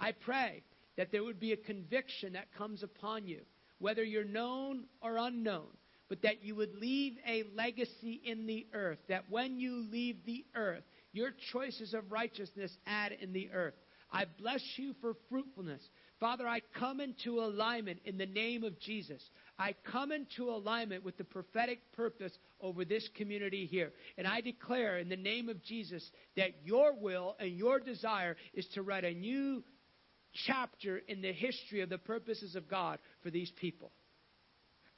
I pray that there would be a conviction that comes upon you, whether you're known or unknown, but that you would leave a legacy in the earth, that when you leave the earth, your choices of righteousness add in the earth. I bless you for fruitfulness. Father, I come into alignment in the name of Jesus. I come into alignment with the prophetic purpose over this community here. And I declare in the name of Jesus that your will and your desire is to write a new chapter in the history of the purposes of God for these people.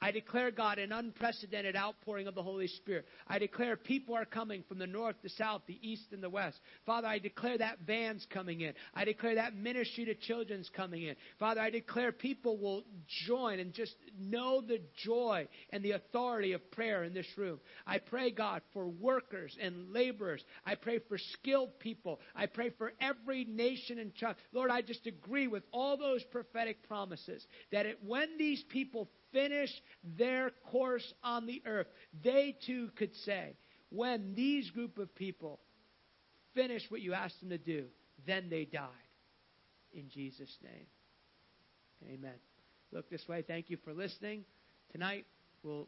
I declare, God, an unprecedented outpouring of the Holy Spirit. I declare people are coming from the north, the south, the east, and the west. Father, I declare that van's coming in. I declare that ministry to children's coming in. Father, I declare people will join and just know the joy and the authority of prayer in this room. I pray, God, for workers and laborers. I pray for skilled people. I pray for every nation and child. Lord, I just agree with all those prophetic promises that it, when these people finish their course on the earth, they too could say, when these group of people finish what you asked them to do, then they died. In Jesus' name. Amen. Look this way. Thank you for listening. Tonight, we'll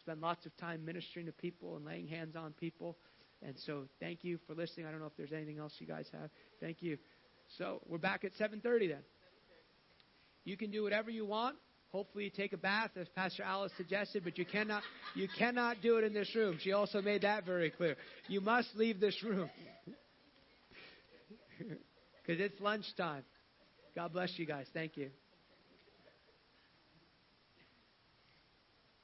spend lots of time ministering to people and laying hands on people. And so, thank you for listening. I don't know if there's anything else you guys have. Thank you. So, we're back at 7:30 then. You can do whatever you want. Hopefully you take a bath, as Pastor Alice suggested, but you cannot you cannot do it in this room. She also made that very clear. You must leave this room. Because it's lunchtime. God bless you guys. Thank you.